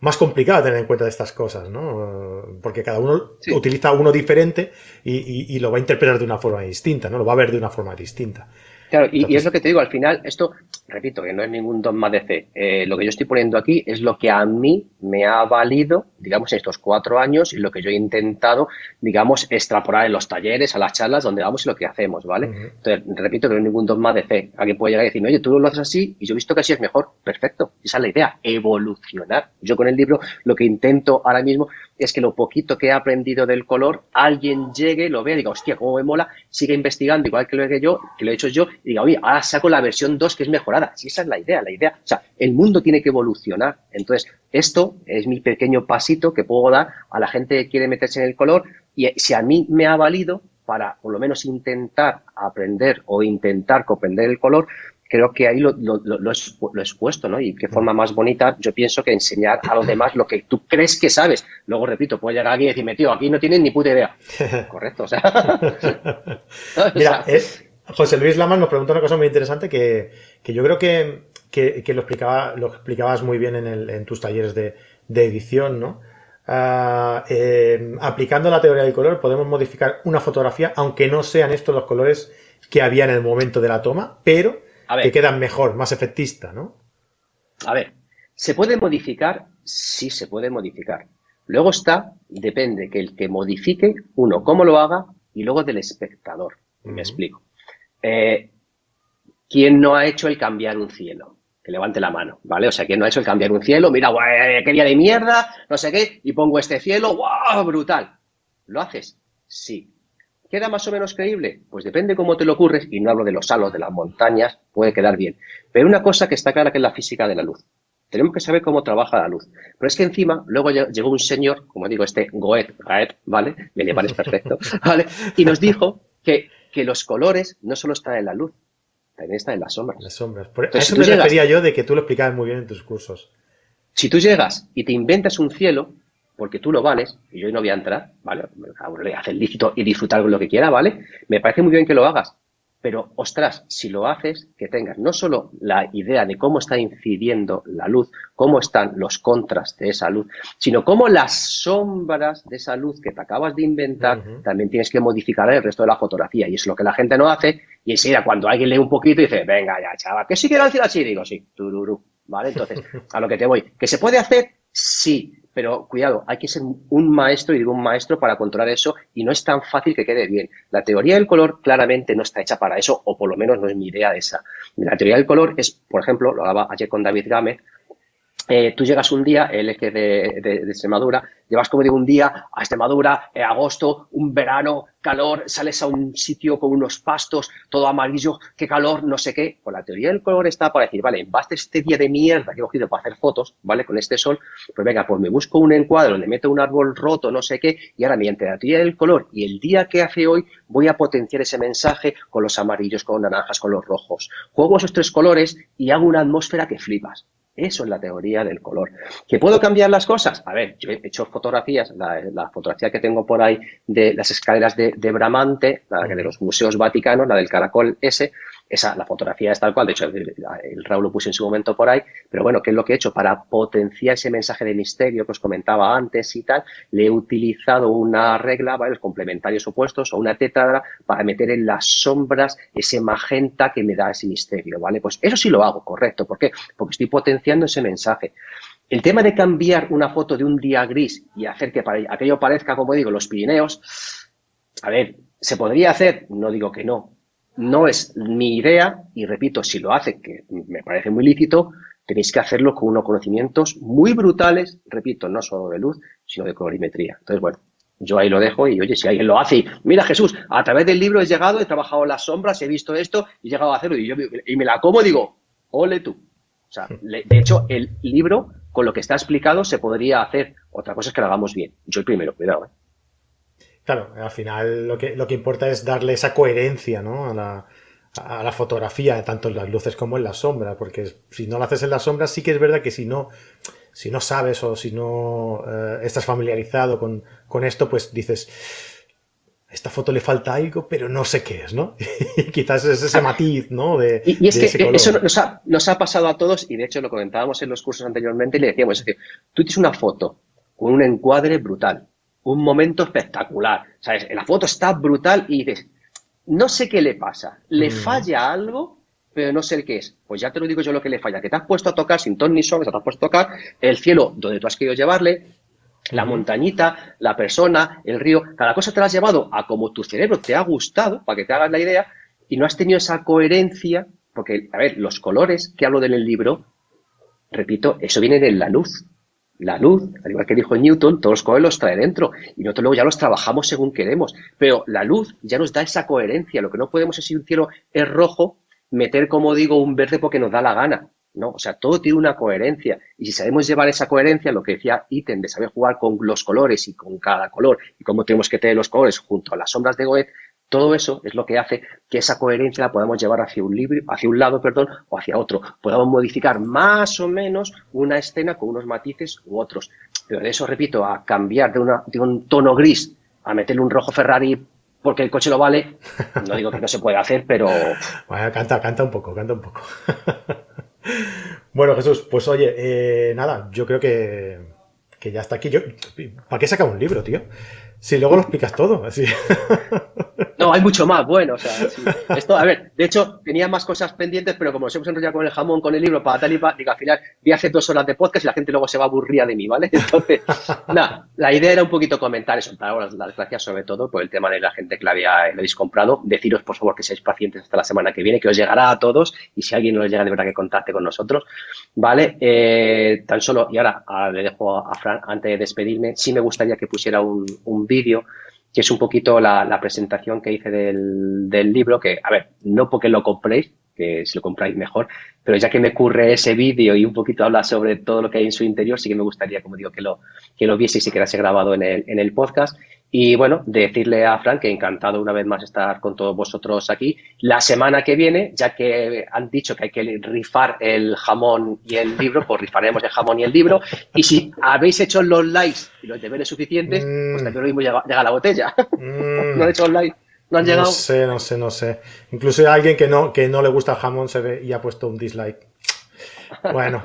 S1: más complicado tener en cuenta estas cosas, ¿no? Porque cada uno sí. utiliza uno diferente y, y, y, lo va a interpretar de una forma distinta, ¿no? Lo va a ver de una forma distinta.
S2: Claro, y, Entonces, y es lo que te digo, al final, esto, repito, que no es ningún dogma de fe. Eh, lo que yo estoy poniendo aquí es lo que a mí me ha valido, digamos, en estos cuatro años y lo que yo he intentado, digamos, extrapolar en los talleres, a las charlas, donde vamos y lo que hacemos, ¿vale? Uh -huh. Entonces, repito, no es ningún dogma de fe. Alguien puede llegar y decirme, oye, tú lo haces así y yo he visto que así es mejor. Perfecto. Esa es la idea, evolucionar. Yo con el libro lo que intento ahora mismo es que lo poquito que he aprendido del color, alguien llegue, lo vea y diga, hostia, cómo me mola, siga investigando igual que lo he, yo, que lo he hecho yo, y diga, oye, ahora saco la versión 2 que es mejorada. Si esa es la idea, la idea. O sea, el mundo tiene que evolucionar. Entonces, esto es mi pequeño pasito que puedo dar a la gente que quiere meterse en el color y si a mí me ha valido para por lo menos intentar aprender o intentar comprender el color, creo que ahí lo, lo, lo, lo, he expuesto, ¿no? Y qué forma más bonita, yo pienso que enseñar a los demás lo que tú crees que sabes. Luego, repito, puede llegar alguien y decirme, tío, aquí no tienes ni puta idea. Correcto, o sea.
S1: Mira, eh, José Luis Lamas nos pregunta una cosa muy interesante que, que yo creo que, que, que, lo, explicaba, lo explicabas muy bien en, el, en tus talleres de, de edición, ¿no? Uh, eh, aplicando la teoría del color podemos modificar una fotografía, aunque no sean estos los colores que había en el momento de la toma, pero que quedan mejor, más efectista, ¿no?
S2: A ver, ¿se puede modificar? Sí, se puede modificar. Luego está, depende que el que modifique, uno, cómo lo haga, y luego del espectador. Uh -huh. Me explico. Eh, ¿Quién no ha hecho el cambiar un cielo? que levante la mano, ¿vale? O sea, ¿quién no ha hecho el cambiar un cielo? Mira, guay, qué día de mierda, no sé qué, y pongo este cielo, ¡wow! Brutal. ¿Lo haces? Sí. ¿Queda más o menos creíble? Pues depende cómo te lo ocurres, y no hablo de los salos, de las montañas, puede quedar bien. Pero una cosa que está clara que es la física de la luz. Tenemos que saber cómo trabaja la luz. Pero es que encima, luego llegó un señor, como digo, este Goethe, ¿vale? Me parece perfecto, ¿vale? Y nos dijo que, que los colores no solo están en la luz, también están en las sombras.
S1: Las sombras. Por eso me refería yo de que tú lo explicabas muy bien en tus cursos.
S2: Si tú llegas y te inventas un cielo, porque tú lo vales, y yo no voy a entrar, ¿vale? Hacer lícito y disfrutar con lo que quiera, ¿vale? Me parece muy bien que lo hagas, pero, ostras, si lo haces, que tengas no solo la idea de cómo está incidiendo la luz, cómo están los contras de esa luz, sino cómo las sombras de esa luz que te acabas de inventar, también tienes que modificar el resto de la fotografía. Y es lo que la gente no hace. Y enseguida, cuando alguien lee un poquito, dice, venga ya, chaval, que sí quiero decir así, digo, sí, tururú. ¿Vale? Entonces, a lo que te voy. ¿Que se puede hacer? Sí pero cuidado, hay que ser un maestro, y digo un maestro, para controlar eso y no es tan fácil que quede bien. La teoría del color claramente no está hecha para eso, o por lo menos no es mi idea de esa. La teoría del color es, por ejemplo, lo hablaba ayer con David Gámez, eh, tú llegas un día, él es que de, Extremadura, llevas como digo un día a Extremadura, eh, agosto, un verano, calor, sales a un sitio con unos pastos, todo amarillo, qué calor, no sé qué. Pues la teoría del color está para decir, vale, en base a este día de mierda que he cogido para hacer fotos, ¿vale? Con este sol, pues venga, pues me busco un encuadro, le meto un árbol roto, no sé qué, y ahora mediante la teoría del color y el día que hace hoy, voy a potenciar ese mensaje con los amarillos, con los naranjas, con los rojos. Juego esos tres colores y hago una atmósfera que flipas. Eso es la teoría del color. ¿Que puedo cambiar las cosas? A ver, yo he hecho fotografías, la, fotografía que tengo por ahí de las escaleras de, de Bramante, la de los museos vaticanos, la del caracol S, esa, la fotografía es tal cual, de hecho el, Raúl lo puse en su momento por ahí, pero bueno, ¿qué es lo que he hecho? Para potenciar ese mensaje de misterio que os comentaba antes y tal, le he utilizado una regla, ¿vale? Los complementarios opuestos o una tetradra para meter en las sombras ese magenta que me da ese misterio, ¿vale? Pues eso sí lo hago, correcto. ¿Por qué? Porque estoy potenciando ese mensaje. El tema de cambiar una foto de un día gris y hacer que aquello parezca, como digo, los Pirineos, a ver, ¿se podría hacer? No digo que no, no es mi idea, y repito, si lo hace, que me parece muy lícito, tenéis que hacerlo con unos conocimientos muy brutales, repito, no solo de luz, sino de colorimetría. Entonces, bueno, yo ahí lo dejo y oye, si alguien lo hace y mira Jesús, a través del libro he llegado, he trabajado las sombras, he visto esto, he llegado a hacerlo y, yo, y me la como digo, ole tú. O sea, de hecho, el libro, con lo que está explicado, se podría hacer. Otra cosa es que lo hagamos bien. Yo el primero, cuidado. ¿eh?
S1: Claro, al final lo que, lo que importa es darle esa coherencia ¿no? a, la, a la fotografía, tanto en las luces como en las sombras, porque si no lo haces en las sombras, sí que es verdad que si no, si no sabes o si no eh, estás familiarizado con, con, esto, pues dices, esta foto le falta algo, pero no sé qué es, ¿no? y quizás es ese matiz, ¿no? De,
S2: y, es que eso nos ha, nos ha, pasado a todos, y de hecho lo comentábamos en los cursos anteriormente, y le decíamos, es decir, tú tienes una foto con un encuadre brutal, un momento espectacular. ¿Sabes? La foto está brutal y dices, no sé qué le pasa, le mm. falla algo, pero no sé qué es. Pues ya te lo digo yo lo que le falla, que te has puesto a tocar sin ton ni son, te has puesto a tocar el cielo donde tú has querido llevarle, la montañita, la persona, el río, cada cosa te la has llevado a como tu cerebro te ha gustado, para que te hagas la idea, y no has tenido esa coherencia, porque, a ver, los colores que hablo en el libro, repito, eso viene de la luz. La luz, al igual que dijo Newton, todos los colores los trae dentro y nosotros luego ya los trabajamos según queremos. Pero la luz ya nos da esa coherencia. Lo que no podemos es si un cielo es rojo, meter, como digo, un verde porque nos da la gana. ¿no? O sea, todo tiene una coherencia. Y si sabemos llevar esa coherencia, lo que decía Iten, de saber jugar con los colores y con cada color y cómo tenemos que tener los colores junto a las sombras de Goethe, todo eso es lo que hace que esa coherencia la podamos llevar hacia un, libro, hacia un lado perdón, o hacia otro. Podamos modificar más o menos una escena con unos matices u otros. Pero de eso, repito, a cambiar de, un tono gris a meterle un rojo Ferrari porque el coche lo vale, no digo que no se puede hacer, pero...
S1: Bueno, canta, canta un poco, canta un poco. bueno, Jesús, pues oye, eh, nada, yo creo que, que ya está aquí. ¿Para qué saca un libro, tío? Sí, luego lo explicas todo, así.
S2: No, hay mucho más, bueno, o sea, esto, a ver, de hecho, tenía más cosas pendientes, pero como nos hemos enrollado con el jamón, con el libro, para tal y para, digo, al final voy a hacer dos horas de podcast y la gente luego se va a aburrir de mí, ¿vale? Entonces, nada, la idea era un poquito comentar eso, dar las gracias sobre todo por el tema de la gente que la había, habéis comprado, deciros por favor que seáis pacientes hasta la semana que viene, que os llegará a todos y si alguien no les llega de verdad que contacte con nosotros, ¿vale? Eh, tan solo, y ahora, le dejo a Fran antes de despedirme, sí me gustaría que pusiera un vídeo que es un poquito la, presentación que hice del, del, libro, que, a ver, no porque lo compréis, que si lo compráis mejor, pero ya que me ocurre ese vídeo y un poquito habla sobre todo lo que hay en su interior, sí que me gustaría, como digo, que lo, que lo viese y quedase grabado en el, en el podcast. Y bueno, decirle a Frank que encantado una vez más estar con todos vosotros aquí. La semana que viene, ya que han dicho que hay que rifar el jamón y el libro, pues rifaremos el jamón y el libro. Y si habéis hecho los likes y los deberes suficientes, pues también lo mismo llega, la botella. Mm. no han hecho los likes. No han llegado.
S1: No sé, no sé, no sé. Incluso hay alguien que no, que no le gusta el jamón se ve y ha puesto un dislike. Bueno.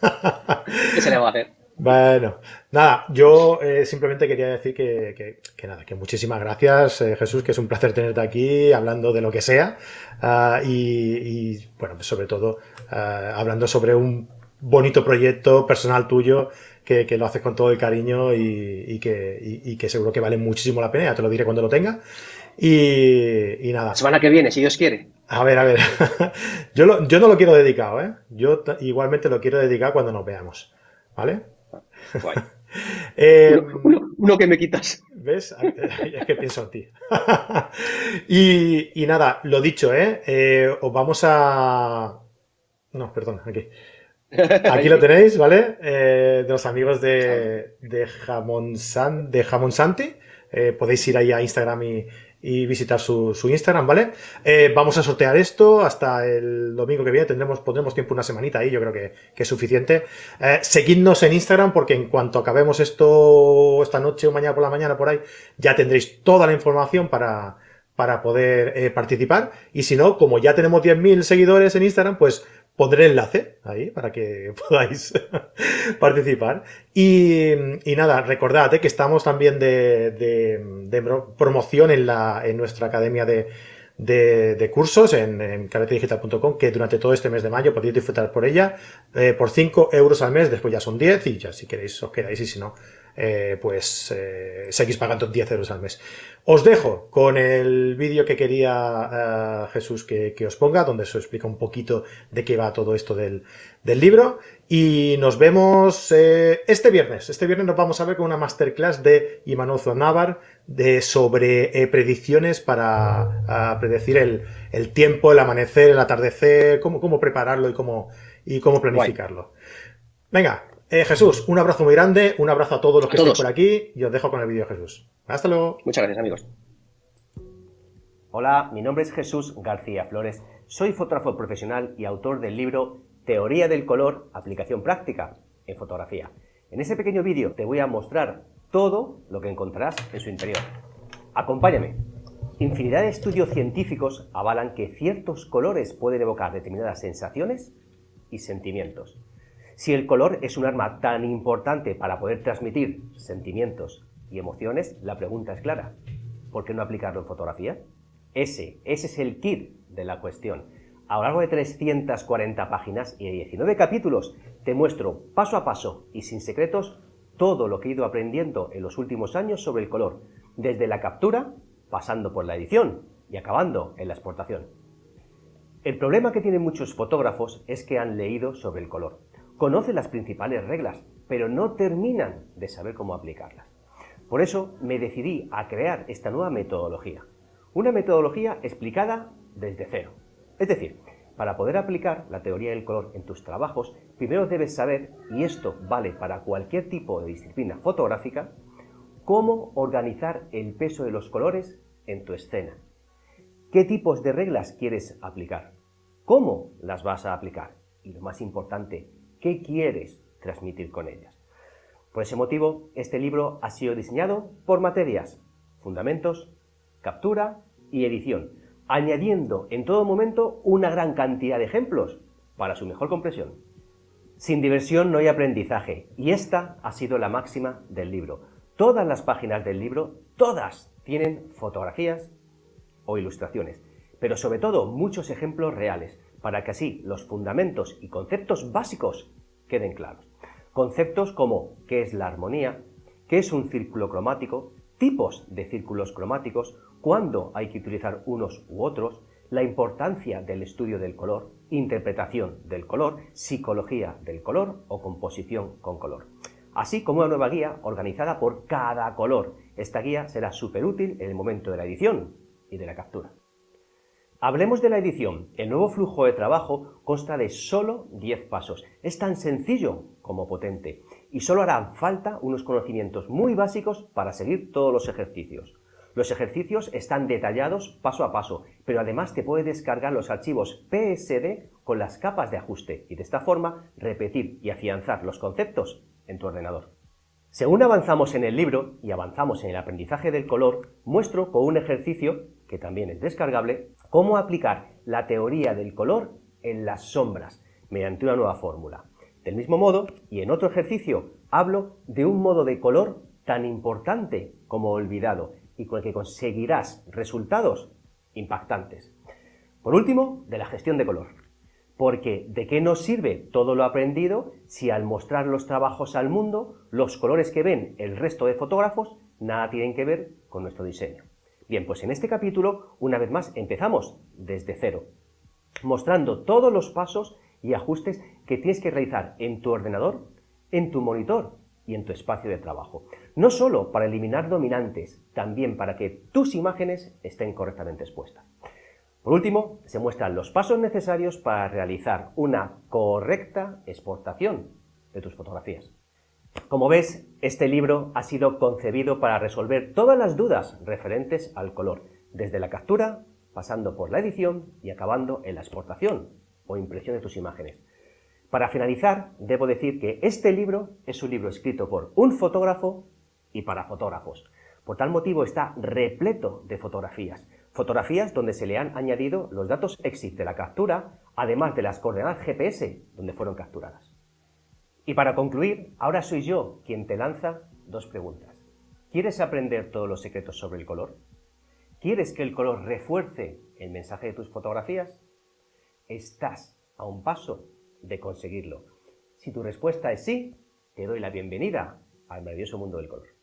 S2: ¿Qué se le va a hacer?
S1: Bueno, nada, yo eh, simplemente quería decir que, nada, que muchísimas gracias, eh, Jesús, que es un placer tenerte aquí hablando de lo que sea ah, y, bueno, pues sobre todo ah, hablando sobre un bonito proyecto personal tuyo que, lo haces con todo el cariño y, que, que seguro que vale muchísimo la pena, ya te lo diré cuando lo tenga. Y, nada.
S2: semana que viene, si Dios quiere.
S1: A ver, a ver. yo, yo no lo quiero dedicado, ¿eh? Yo igualmente lo quiero dedicar cuando nos veamos. ¿Vale?
S2: Eh, uno, que me quitas.
S1: ¿Ves? Es que pienso en ti. y, nada, lo dicho, ¿eh? ¿eh? Os vamos a. No, perdón, aquí. Aquí lo tenéis, ¿vale? Eh, de los amigos de, de, Jamón, de Jamón Santi. podéis ir ahí a Instagram y, y visitar su, su Instagram, ¿vale? Eh, vamos a sortear esto hasta el domingo que viene, tendremos, pondremos tiempo una semanita ahí, yo creo que, que es suficiente. Eh, seguidnos en Instagram porque en cuanto acabemos esto esta noche o mañana por la mañana por ahí, ya tendréis toda la información para, para poder eh, participar. Y si no, como ya tenemos 10.000 seguidores en Instagram, pues pondré el enlace ahí para que podáis participar. Y, nada, recordad eh, que estamos también de, promoción en, la, en nuestra academia de, de, cursos en, en que durante todo este mes de mayo podéis disfrutar por ella eh, por 5 euros al mes, después ya son 10 y ya si queréis os quedáis y si no, eh, pues eh, seguís pagando 10 euros al mes. Os dejo con el vídeo que quería Jesús que, os ponga, donde se explica un poquito de qué va todo esto del, del libro. Y nos vemos este viernes. Este viernes nos vamos a ver con una masterclass de Imanol Navar de, sobre predicciones para predecir el, el, tiempo, el amanecer, el atardecer, cómo, cómo prepararlo y cómo, y cómo planificarlo. Venga, eh, Jesús, un abrazo muy grande, un abrazo a todos los que estén por aquí y os dejo con el vídeo Jesús. Hasta luego.
S2: Muchas gracias, amigos.
S3: Hola, mi nombre es Jesús García Flores. Soy fotógrafo profesional y autor del libro Teoría del color, aplicación práctica en fotografía. En ese pequeño vídeo te voy a mostrar todo lo que encontrarás en su interior. Acompáñame. Infinidad de estudios científicos avalan que ciertos colores pueden evocar determinadas sensaciones y sentimientos. Si el color es un arma tan importante para poder transmitir sentimientos y emociones, la pregunta es clara. ¿Por qué no aplicarlo en fotografía? Ese, ese es el kit de la cuestión. A lo largo de 340 páginas y 19 capítulos te muestro paso a paso y sin secretos todo lo que he ido aprendiendo en los últimos años sobre el color, desde la captura, pasando por la edición y acabando en la exportación. El problema que tienen muchos fotógrafos es que han leído sobre el color, conocen las principales reglas, pero no terminan de saber cómo aplicarlas. Por eso me decidí a crear esta nueva metodología. Una metodología explicada desde cero. Es decir, para poder aplicar la teoría del color en tus trabajos, primero debes saber, y esto vale para cualquier tipo de disciplina fotográfica, cómo organizar el peso de los colores en tu escena. ¿Qué tipos de reglas quieres aplicar? ¿Cómo las vas a aplicar? Y lo más importante, qué quieres transmitir con ellas. Por ese motivo, este libro ha sido diseñado por materias, fundamentos, captura y edición, añadiendo en todo momento una gran cantidad de ejemplos para su mejor compresión. Sin diversión no hay aprendizaje, y esta ha sido la máxima del libro.
S2: Todas las páginas del libro, todas tienen fotografías o ilustraciones, pero sobre todo muchos ejemplos reales, para que así los fundamentos y conceptos básicos queden claros. Conceptos como qué es la armonía, qué es un círculo cromático, tipos de círculos cromáticos, cuándo hay que utilizar unos u otros, la importancia del estudio del color, interpretación del color, psicología del color o composición con color. Así como una nueva guía organizada por cada color. Esta guía será súper útil en el momento de la edición y de la captura. Hablemos de la edición. El nuevo flujo de trabajo consta de solo 10 pasos. Es tan sencillo como potente y solo harán falta unos conocimientos muy básicos para seguir todos los ejercicios. Los ejercicios están detallados paso a paso, pero además te puedes descargar los archivos PSD con las capas de ajuste y de esta forma repetir y afianzar los conceptos en tu ordenador. Según avanzamos en el libro y avanzamos en el aprendizaje del color, muestro con un ejercicio, que también es descargable, cómo aplicar la teoría del color en las sombras mediante una nueva fórmula. Del mismo modo, y en otro ejercicio, hablo de un modo de color tan importante como olvidado y con el que conseguirás resultados impactantes. Por último, de la gestión de color. Porque ¿de qué nos sirve todo lo aprendido si al mostrar los trabajos al mundo, los colores que ven el resto de fotógrafos nada tienen que ver con nuestro diseño? Bien, pues en este capítulo, una vez más, empezamos desde cero, mostrando todos los pasos y ajustes que tienes que realizar en tu ordenador, en tu monitor y en tu espacio de trabajo. No solo para eliminar dominantes, también para que tus imágenes estén correctamente expuestas. Por último, se muestran los pasos necesarios para realizar una correcta exportación de tus fotografías. Como ves, este libro ha sido concebido para resolver todas las dudas referentes al color, desde la captura, pasando por la edición y acabando en la exportación o impresión de tus imágenes. Para finalizar, debo decir que este libro es un libro escrito por un fotógrafo y para fotógrafos. Por tal motivo está repleto de fotografías. Fotografías donde se le han añadido los datos EXIT de la captura, además de las coordenadas GPS donde fueron capturadas. Y para concluir, ahora soy yo quien te lanza dos preguntas. ¿Quieres aprender todos los secretos sobre el color? ¿Quieres que el color refuerce el mensaje de tus fotografías? Estás a un paso de conseguirlo. Si tu respuesta es sí, te doy la bienvenida al maravilloso mundo del color.